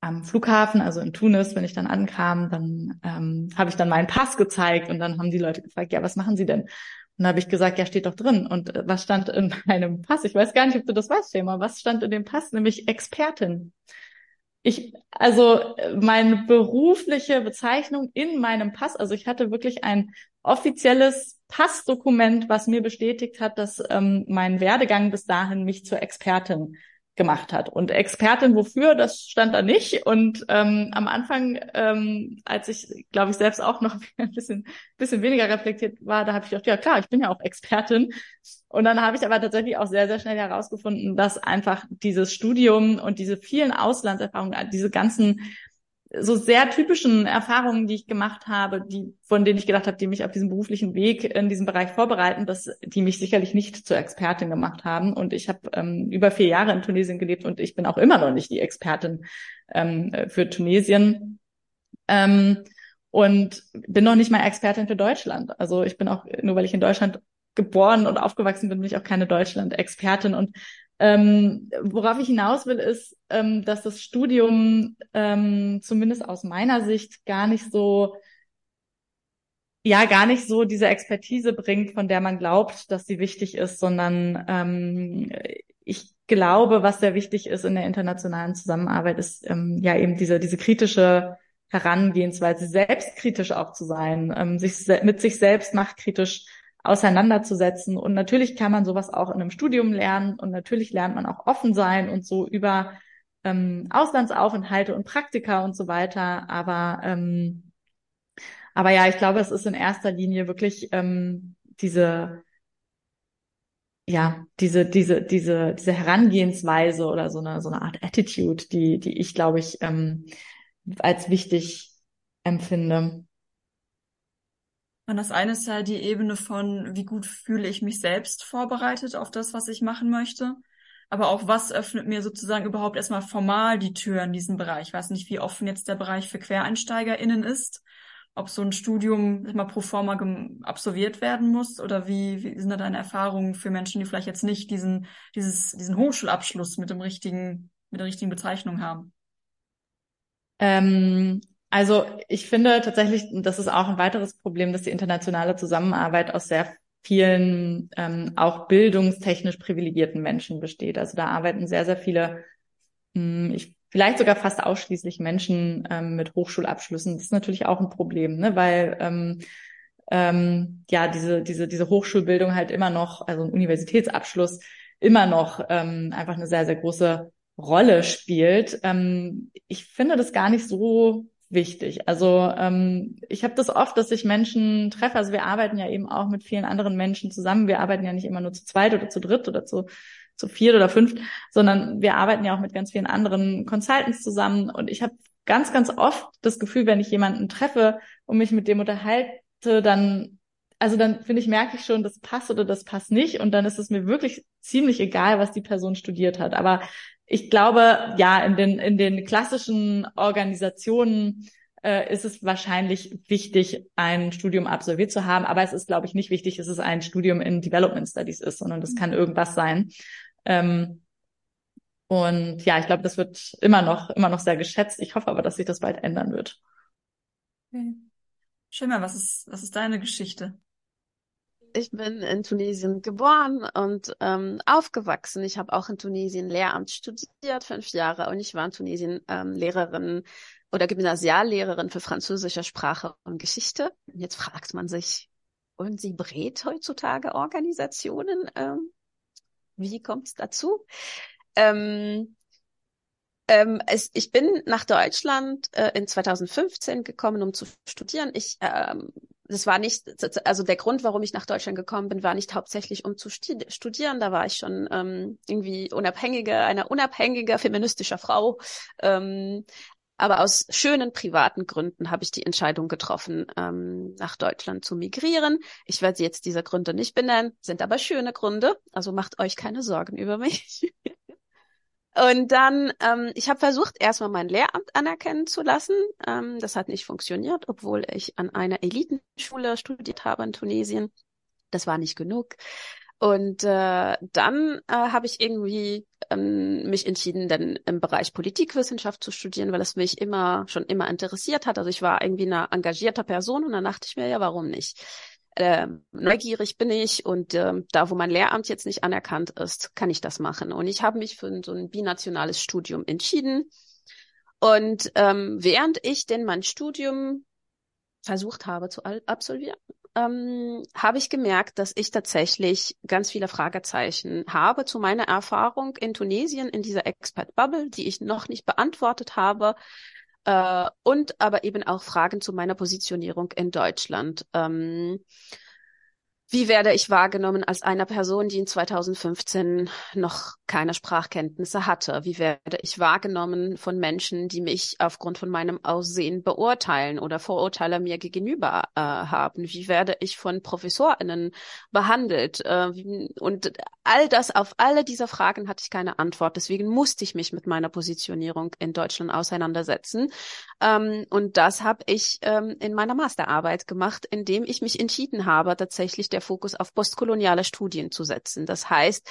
am Flughafen, also in Tunis, wenn ich dann ankam, dann ähm, habe ich dann meinen Pass gezeigt und dann haben die Leute gefragt, ja, was machen Sie denn? Und habe ich gesagt, ja, steht doch drin. Und äh, was stand in meinem Pass? Ich weiß gar nicht, ob du das weißt, Thema. Was stand in dem Pass? Nämlich Expertin. Ich, also meine berufliche Bezeichnung in meinem Pass, also ich hatte wirklich ein offizielles Passdokument, was mir bestätigt hat, dass ähm, mein Werdegang bis dahin mich zur Expertin gemacht hat. Und Expertin wofür, das stand da nicht. Und ähm, am Anfang, ähm, als ich, glaube ich, selbst auch noch ein bisschen, bisschen weniger reflektiert war, da habe ich gedacht, ja klar, ich bin ja auch Expertin. Und dann habe ich aber tatsächlich auch sehr, sehr schnell herausgefunden, dass einfach dieses Studium und diese vielen Auslandserfahrungen, diese ganzen so sehr typischen Erfahrungen, die ich gemacht habe, die, von denen ich gedacht habe, die mich auf diesem beruflichen Weg in diesem Bereich vorbereiten, dass die mich sicherlich nicht zur Expertin gemacht haben. Und ich habe ähm, über vier Jahre in Tunesien gelebt und ich bin auch immer noch nicht die Expertin ähm, für Tunesien. Ähm, und bin noch nicht mal Expertin für Deutschland. Also ich bin auch, nur weil ich in Deutschland geboren und aufgewachsen bin, bin ich auch keine Deutschland-Expertin. Und ähm, worauf ich hinaus will, ist, ähm, dass das Studium ähm, zumindest aus meiner Sicht gar nicht so, ja, gar nicht so diese Expertise bringt, von der man glaubt, dass sie wichtig ist, sondern ähm, ich glaube, was sehr wichtig ist in der internationalen Zusammenarbeit, ist ähm, ja eben diese, diese kritische Herangehensweise, selbstkritisch auch zu sein, ähm, sich mit sich selbst machtkritisch auseinanderzusetzen. Und natürlich kann man sowas auch in einem Studium lernen und natürlich lernt man auch offen sein und so über ähm, Auslandsaufenthalte und Praktika und so weiter. Aber ähm, aber ja, ich glaube, es ist in erster Linie wirklich ähm, diese ja, diese, diese, diese, diese Herangehensweise oder so eine, so eine Art Attitude, die, die ich, glaube ich, ähm, als wichtig empfinde. Und das eine ist ja die Ebene von, wie gut fühle ich mich selbst vorbereitet auf das, was ich machen möchte. Aber auch was öffnet mir sozusagen überhaupt erstmal formal die Tür in diesen Bereich. Ich weiß nicht, wie offen jetzt der Bereich für QuereinsteigerInnen ist ob so ein Studium mal pro forma absolviert werden muss oder wie, wie sind da deine Erfahrungen für Menschen, die vielleicht jetzt nicht diesen, dieses, diesen Hochschulabschluss mit dem richtigen, mit der richtigen Bezeichnung haben? Ähm, also ich finde tatsächlich, das ist auch ein weiteres Problem, dass die internationale Zusammenarbeit aus sehr vielen ähm, auch bildungstechnisch privilegierten Menschen besteht. Also da arbeiten sehr, sehr viele, mh, hm, ich vielleicht sogar fast ausschließlich Menschen ähm, mit Hochschulabschlüssen. Das ist natürlich auch ein Problem, ne? weil ähm, ähm, ja diese diese diese Hochschulbildung halt immer noch, also ein Universitätsabschluss immer noch ähm, einfach eine sehr sehr große Rolle spielt. Ähm, ich finde das gar nicht so wichtig. Also ähm, ich habe das oft, dass ich Menschen treffe. Also wir arbeiten ja eben auch mit vielen anderen Menschen zusammen. Wir arbeiten ja nicht immer nur zu zweit oder zu dritt oder zu zu viert oder fünft, sondern wir arbeiten ja auch mit ganz vielen anderen Consultants zusammen. Und ich habe ganz, ganz oft das Gefühl, wenn ich jemanden treffe und mich mit dem unterhalte, dann, also dann finde ich, merke ich schon, das passt oder das passt nicht. Und dann ist es mir wirklich ziemlich egal, was die Person studiert hat. Aber ich glaube, ja, in den, in den klassischen Organisationen äh, ist es wahrscheinlich wichtig, ein Studium absolviert zu haben. Aber es ist, glaube ich, nicht wichtig, dass es ein Studium in Development Studies ist, sondern das kann irgendwas sein. Ähm, und ja, ich glaube, das wird immer noch, immer noch sehr geschätzt. Ich hoffe aber, dass sich das bald ändern wird. Okay. Schimmer, was ist, was ist deine Geschichte? Ich bin in Tunesien geboren und ähm, aufgewachsen. Ich habe auch in Tunesien Lehramt studiert, fünf Jahre, und ich war in Tunesien ähm, Lehrerin oder Gymnasiallehrerin für französische Sprache und Geschichte. Jetzt fragt man sich, wollen Sie berät heutzutage Organisationen? Ähm, wie kommt es dazu? Ähm, ähm, es, ich bin nach Deutschland äh, in 2015 gekommen, um zu studieren. Ich, ähm, das war nicht, also der Grund, warum ich nach Deutschland gekommen bin, war nicht hauptsächlich, um zu studieren. Da war ich schon ähm, irgendwie unabhängige, eine unabhängige feministischer Frau. Ähm, aber aus schönen privaten Gründen habe ich die Entscheidung getroffen, ähm, nach Deutschland zu migrieren. Ich werde jetzt diese Gründe nicht benennen, sind aber schöne Gründe. Also macht euch keine Sorgen über mich. Und dann, ähm, ich habe versucht, erstmal mein Lehramt anerkennen zu lassen. Ähm, das hat nicht funktioniert, obwohl ich an einer Elitenschule studiert habe in Tunesien. Das war nicht genug. Und äh, dann äh, habe ich irgendwie ähm, mich entschieden, dann im Bereich Politikwissenschaft zu studieren, weil es mich immer schon immer interessiert hat. Also ich war irgendwie eine engagierte Person und dann dachte ich mir, ja, warum nicht? Äh, neugierig bin ich und äh, da, wo mein Lehramt jetzt nicht anerkannt ist, kann ich das machen. Und ich habe mich für so ein binationales Studium entschieden. Und ähm, während ich denn mein Studium versucht habe zu absolvieren, ähm, habe ich gemerkt, dass ich tatsächlich ganz viele Fragezeichen habe zu meiner Erfahrung in Tunesien in dieser Expert-Bubble, die ich noch nicht beantwortet habe. Äh, und aber eben auch Fragen zu meiner Positionierung in Deutschland. Ähm, wie werde ich wahrgenommen als eine Person, die in 2015 noch keine Sprachkenntnisse hatte? Wie werde ich wahrgenommen von Menschen, die mich aufgrund von meinem Aussehen beurteilen oder Vorurteile mir gegenüber äh, haben? Wie werde ich von ProfessorInnen behandelt? Äh, und all das, auf alle diese Fragen hatte ich keine Antwort. Deswegen musste ich mich mit meiner Positionierung in Deutschland auseinandersetzen. Ähm, und das habe ich ähm, in meiner Masterarbeit gemacht, indem ich mich entschieden habe, tatsächlich der Fokus auf postkoloniale Studien zu setzen. Das heißt,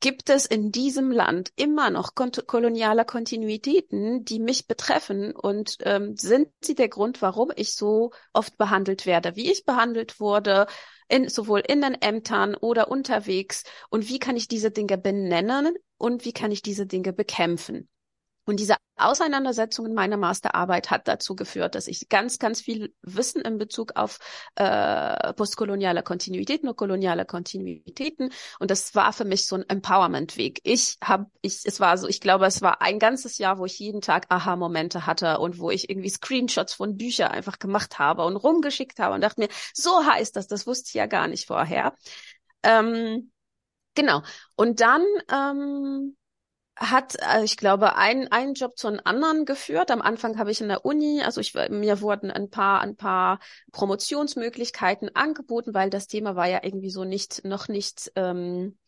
gibt es in diesem Land immer noch koloniale Kontinuitäten, die mich betreffen und ähm, sind sie der Grund, warum ich so oft behandelt werde, wie ich behandelt wurde, in, sowohl in den Ämtern oder unterwegs und wie kann ich diese Dinge benennen und wie kann ich diese Dinge bekämpfen. Und diese Auseinandersetzung in meiner Masterarbeit hat dazu geführt, dass ich ganz, ganz viel Wissen in Bezug auf äh, postkoloniale Kontinuitäten und koloniale Kontinuitäten und das war für mich so ein Empowerment-Weg. Ich habe, ich, es war so, ich glaube, es war ein ganzes Jahr, wo ich jeden Tag Aha-Momente hatte und wo ich irgendwie Screenshots von Büchern einfach gemacht habe und rumgeschickt habe und dachte mir, so heißt das, das wusste ich ja gar nicht vorher. Ähm, Genau. Und dann ähm, hat, äh, ich glaube, ein, ein Job zu einem anderen geführt. Am Anfang habe ich in der Uni, also ich, mir wurden ein paar, ein paar Promotionsmöglichkeiten angeboten, weil das Thema war ja irgendwie so nicht, noch nicht ähm,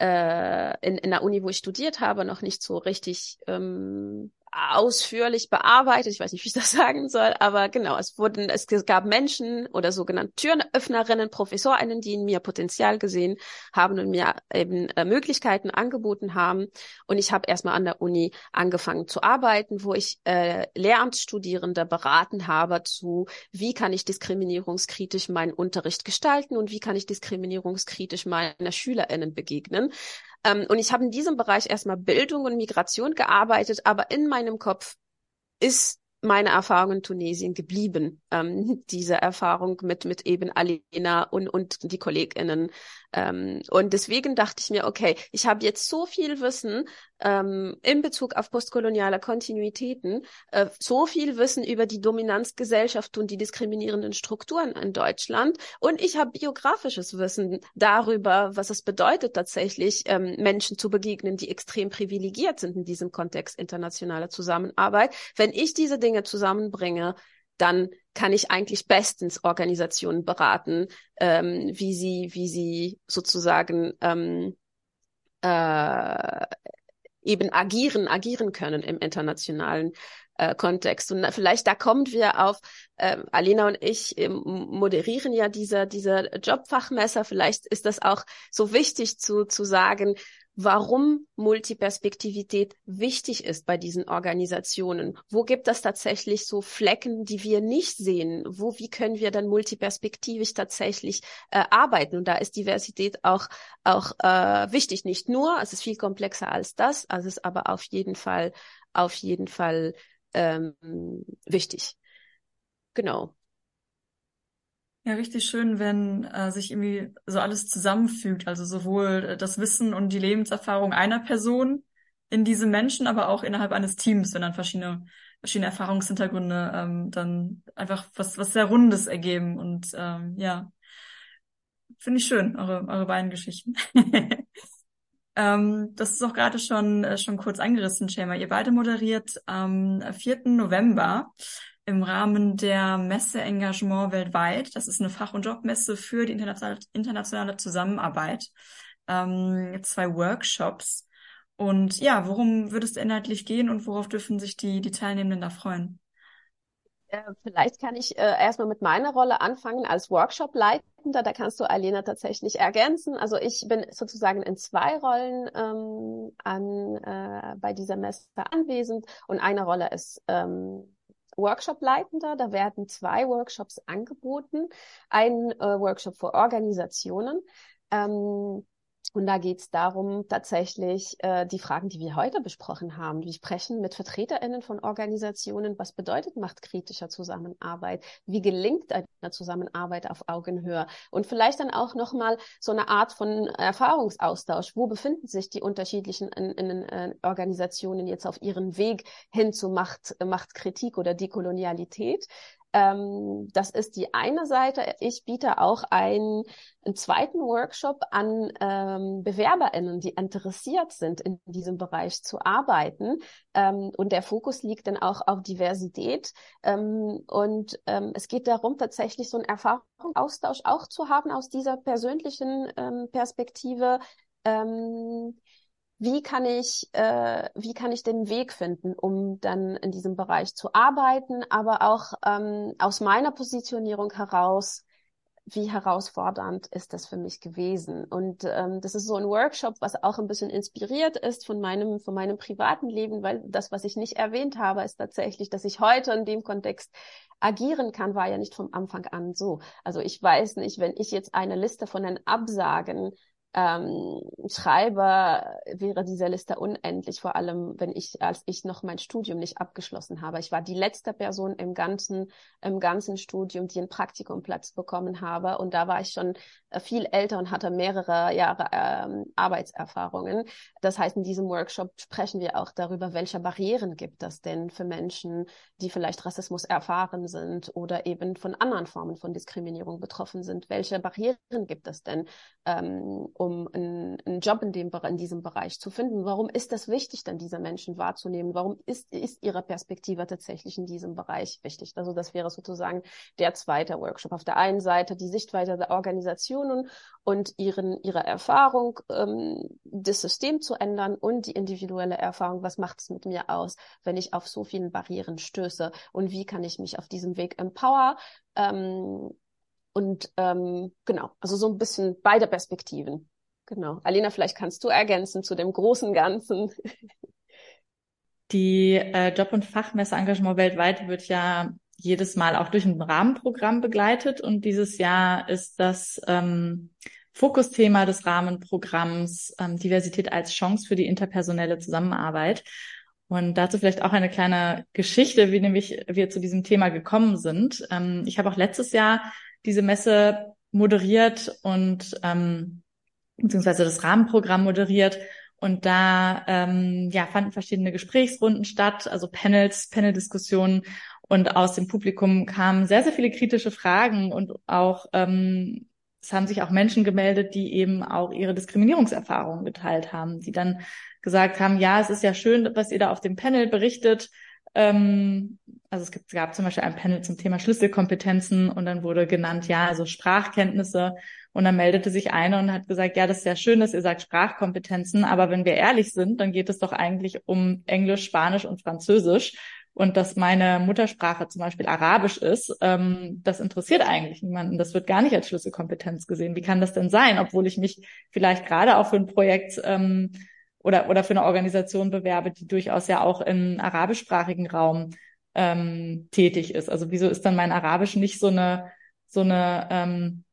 äh, in, in der Uni, wo ich studiert habe, noch nicht so richtig ähm, ausführlich bearbeitet. Ich weiß nicht, wie ich das sagen soll, aber genau, es wurden, es gab Menschen oder sogenannte Türöffnerinnen, Professorinnen, die in mir Potenzial gesehen haben und mir eben äh, Möglichkeiten angeboten haben. Und ich habe erstmal an der Uni angefangen zu arbeiten, wo ich äh, Lehramtsstudierende beraten habe zu, wie kann ich diskriminierungskritisch meinen Unterricht gestalten und wie kann ich diskriminierungskritisch meiner SchülerInnen begegnen. Ähm, und ich habe in diesem Bereich erstmal Bildung und Migration gearbeitet, aber in meinem Kopf ist meine Erfahrung in Tunesien geblieben. Ähm, diese Erfahrung mit, mit eben Alena und, und die KollegInnen. Ähm, und deswegen dachte ich mir, okay, ich habe jetzt so viel Wissen ähm, in Bezug auf postkoloniale Kontinuitäten, äh, so viel Wissen über die Dominanzgesellschaft und die diskriminierenden Strukturen in Deutschland. Und ich habe biografisches Wissen darüber, was es bedeutet, tatsächlich ähm, Menschen zu begegnen, die extrem privilegiert sind in diesem Kontext internationaler Zusammenarbeit. Wenn ich diese Dinge Dinge zusammenbringe, dann kann ich eigentlich bestens Organisationen beraten, ähm, wie sie, wie sie sozusagen ähm, äh, eben agieren, agieren können im internationalen äh, Kontext. Und vielleicht da kommen wir auf, äh, Alena und ich äh, moderieren ja dieser, dieser Jobfachmesser. Vielleicht ist das auch so wichtig zu, zu sagen, warum Multiperspektivität wichtig ist bei diesen Organisationen. Wo gibt es tatsächlich so Flecken, die wir nicht sehen? Wo, wie können wir dann multiperspektivisch tatsächlich äh, arbeiten? Und da ist Diversität auch, auch äh, wichtig. Nicht nur, es ist viel komplexer als das, also es ist aber auf jeden Fall, auf jeden Fall ähm, wichtig. Genau. Ja, richtig schön, wenn äh, sich irgendwie so alles zusammenfügt, also sowohl äh, das Wissen und die Lebenserfahrung einer Person in diese Menschen, aber auch innerhalb eines Teams, wenn dann verschiedene verschiedene Erfahrungshintergründe ähm, dann einfach was was sehr Rundes ergeben und ähm, ja, finde ich schön eure eure beiden Geschichten. ähm, das ist auch gerade schon äh, schon kurz angerissen, Schema. Ihr beide moderiert am 4. November im Rahmen der Messe Engagement weltweit. Das ist eine Fach- und Jobmesse für die internationale Zusammenarbeit. Ähm, zwei Workshops. Und ja, worum würde es inhaltlich gehen und worauf dürfen sich die, die Teilnehmenden da freuen? Äh, vielleicht kann ich äh, erstmal mit meiner Rolle anfangen als Workshop-Leitender. Da kannst du Alena tatsächlich ergänzen. Also ich bin sozusagen in zwei Rollen ähm, an, äh, bei dieser Messe anwesend und eine Rolle ist ähm, Workshop-Leitender. Da werden zwei Workshops angeboten. Ein äh, Workshop für Organisationen. Ähm, und da geht es darum, tatsächlich äh, die Fragen, die wir heute besprochen haben. Wir sprechen mit VertreterInnen von Organisationen. Was bedeutet machtkritischer Zusammenarbeit? Wie gelingt eine Zusammenarbeit auf Augenhöhe? Und vielleicht dann auch nochmal so eine Art von Erfahrungsaustausch. Wo befinden sich die unterschiedlichen in, in, in, äh, Organisationen jetzt auf ihrem Weg hin zu Macht, Machtkritik oder Dekolonialität? Ähm, das ist die eine Seite. Ich biete auch einen, einen zweiten Workshop an ähm, BewerberInnen, die interessiert sind, in diesem Bereich zu arbeiten. Ähm, und der Fokus liegt dann auch auf Diversität. Ähm, und ähm, es geht darum, tatsächlich so einen Erfahrungsaustausch auch zu haben aus dieser persönlichen ähm, Perspektive. Wie kann ich, äh, wie kann ich den Weg finden, um dann in diesem Bereich zu arbeiten, aber auch ähm, aus meiner Positionierung heraus, wie herausfordernd ist das für mich gewesen? Und ähm, das ist so ein Workshop, was auch ein bisschen inspiriert ist von meinem, von meinem privaten Leben, weil das, was ich nicht erwähnt habe, ist tatsächlich, dass ich heute in dem Kontext agieren kann, war ja nicht vom Anfang an so. Also ich weiß nicht, wenn ich jetzt eine Liste von den Absagen ähm, schreibe, wäre diese Liste unendlich, vor allem wenn ich, als ich noch mein Studium nicht abgeschlossen habe. Ich war die letzte Person im ganzen, im ganzen Studium, die einen Praktikumplatz bekommen habe. Und da war ich schon viel älter und hatte mehrere Jahre ähm, Arbeitserfahrungen. Das heißt, in diesem Workshop sprechen wir auch darüber, welche Barrieren gibt es denn für Menschen, die vielleicht Rassismus erfahren sind oder eben von anderen Formen von Diskriminierung betroffen sind. Welche Barrieren gibt es denn? Ähm, um einen, einen Job in, dem, in diesem Bereich zu finden. Warum ist das wichtig, dann diese Menschen wahrzunehmen? Warum ist, ist ihre Perspektive tatsächlich in diesem Bereich wichtig? Also das wäre sozusagen der zweite Workshop. Auf der einen Seite die Sichtweise der Organisationen und ihren, ihre Erfahrung, ähm, das System zu ändern und die individuelle Erfahrung, was macht es mit mir aus, wenn ich auf so vielen Barrieren stöße und wie kann ich mich auf diesem Weg empower ähm, und ähm, genau, also so ein bisschen beide Perspektiven. Genau. Alina, vielleicht kannst du ergänzen zu dem großen Ganzen. Die äh, Job- und Fachmesse Engagement weltweit wird ja jedes Mal auch durch ein Rahmenprogramm begleitet und dieses Jahr ist das ähm, Fokusthema des Rahmenprogramms ähm, Diversität als Chance für die interpersonelle Zusammenarbeit. Und dazu vielleicht auch eine kleine Geschichte, wie nämlich wir zu diesem Thema gekommen sind. Ähm, ich habe auch letztes Jahr diese Messe moderiert und ähm, beziehungsweise das Rahmenprogramm moderiert. Und da ähm, ja, fanden verschiedene Gesprächsrunden statt, also Panels, Panel-Diskussionen. Und aus dem Publikum kamen sehr, sehr viele kritische Fragen und auch ähm, es haben sich auch Menschen gemeldet, die eben auch ihre Diskriminierungserfahrungen geteilt haben, die dann gesagt haben, ja, es ist ja schön, was ihr da auf dem Panel berichtet, ähm, also es gibt, gab zum Beispiel ein Panel zum Thema Schlüsselkompetenzen und dann wurde genannt, ja, also Sprachkenntnisse. Und dann meldete sich einer und hat gesagt, ja, das ist ja schön, dass ihr sagt Sprachkompetenzen, aber wenn wir ehrlich sind, dann geht es doch eigentlich um Englisch, Spanisch und Französisch. Und dass meine Muttersprache zum Beispiel Arabisch ist, ähm, das interessiert eigentlich niemanden. Das wird gar nicht als Schlüsselkompetenz gesehen. Wie kann das denn sein, obwohl ich mich vielleicht gerade auch für ein Projekt ähm, oder, oder für eine Organisation bewerbe, die durchaus ja auch im arabischsprachigen Raum ähm, tätig ist. Also wieso ist dann mein Arabisch nicht so eine, so eine ähm,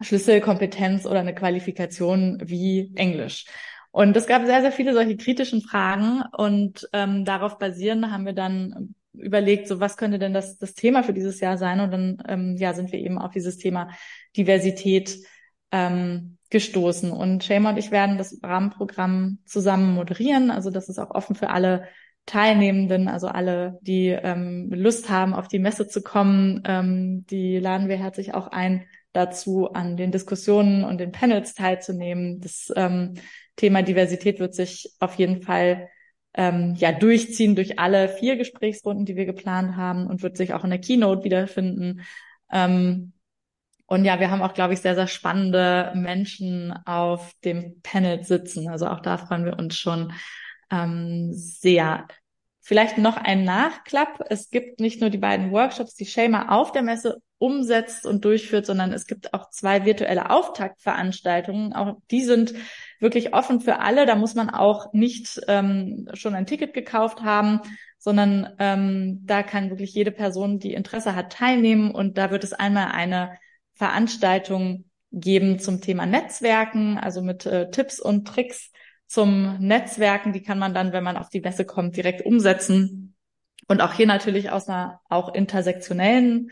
Schlüsselkompetenz oder eine Qualifikation wie Englisch? Und es gab sehr, sehr viele solche kritischen Fragen und ähm, darauf basierend haben wir dann überlegt, so was könnte denn das, das Thema für dieses Jahr sein? Und dann ähm, ja, sind wir eben auf dieses Thema Diversität ähm, gestoßen. Und Shema und ich werden das Rahmenprogramm zusammen moderieren. Also das ist auch offen für alle Teilnehmenden, also alle, die ähm, Lust haben, auf die Messe zu kommen. Ähm, die laden wir herzlich auch ein, dazu an den Diskussionen und den Panels teilzunehmen. Das ähm, Thema Diversität wird sich auf jeden Fall ähm, ja durchziehen durch alle vier Gesprächsrunden, die wir geplant haben und wird sich auch in der Keynote wiederfinden. Ähm, und ja, wir haben auch, glaube ich, sehr, sehr spannende Menschen auf dem Panel sitzen. Also auch da freuen wir uns schon ähm, sehr. Vielleicht noch ein Nachklapp. Es gibt nicht nur die beiden Workshops, die Shema auf der Messe umsetzt und durchführt, sondern es gibt auch zwei virtuelle Auftaktveranstaltungen. Auch die sind wirklich offen für alle. Da muss man auch nicht ähm, schon ein Ticket gekauft haben, sondern ähm, da kann wirklich jede Person, die Interesse hat, teilnehmen. Und da wird es einmal eine Veranstaltung geben zum Thema Netzwerken, also mit äh, Tipps und Tricks zum Netzwerken. Die kann man dann, wenn man auf die Messe kommt, direkt umsetzen. Und auch hier natürlich aus einer auch intersektionellen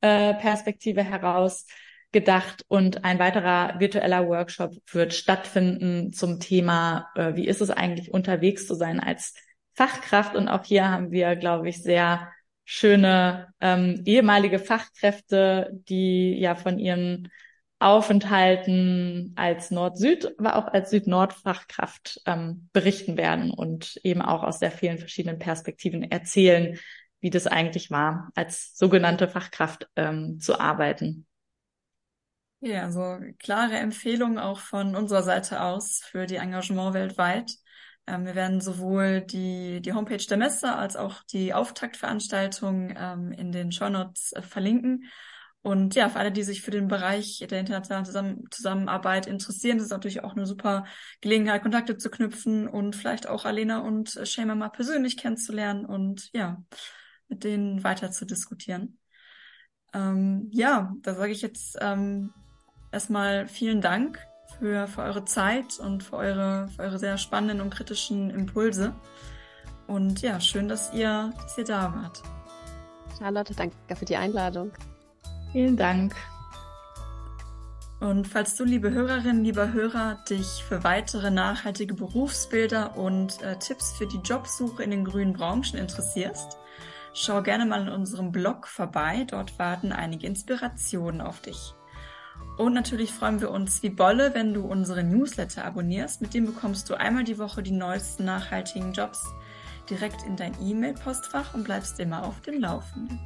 äh, Perspektive heraus gedacht. Und ein weiterer virtueller Workshop wird stattfinden zum Thema, äh, wie ist es eigentlich unterwegs zu sein als Fachkraft. Und auch hier haben wir, glaube ich, sehr schöne ähm, ehemalige Fachkräfte, die ja von ihren Aufenthalten als Nord-Süd, aber auch als Süd-Nord-Fachkraft ähm, berichten werden und eben auch aus sehr vielen verschiedenen Perspektiven erzählen, wie das eigentlich war, als sogenannte Fachkraft ähm, zu arbeiten. Ja, also klare Empfehlung auch von unserer Seite aus für die Engagement weltweit. Ähm, wir werden sowohl die, die Homepage der Messe als auch die Auftaktveranstaltung ähm, in den Show Notes äh, verlinken. Und ja, für alle, die sich für den Bereich der internationalen Zusammen Zusammenarbeit interessieren, ist es natürlich auch eine super Gelegenheit, Kontakte zu knüpfen und vielleicht auch Alena und Shema mal persönlich kennenzulernen und ja, mit denen weiter zu diskutieren. Ähm, ja, da sage ich jetzt ähm, erstmal vielen Dank für, für eure Zeit und für eure, für eure sehr spannenden und kritischen Impulse. Und ja, schön, dass ihr, dass ihr da wart. Charlotte, danke für die Einladung. Vielen Dank. Und falls du, liebe Hörerinnen, lieber Hörer, dich für weitere nachhaltige Berufsbilder und äh, Tipps für die Jobsuche in den grünen Branchen interessierst, schau gerne mal in unserem Blog vorbei. Dort warten einige Inspirationen auf dich. Und natürlich freuen wir uns wie Bolle, wenn du unsere Newsletter abonnierst. Mit dem bekommst du einmal die Woche die neuesten nachhaltigen Jobs direkt in dein E-Mail-Postfach und bleibst immer auf dem Laufenden.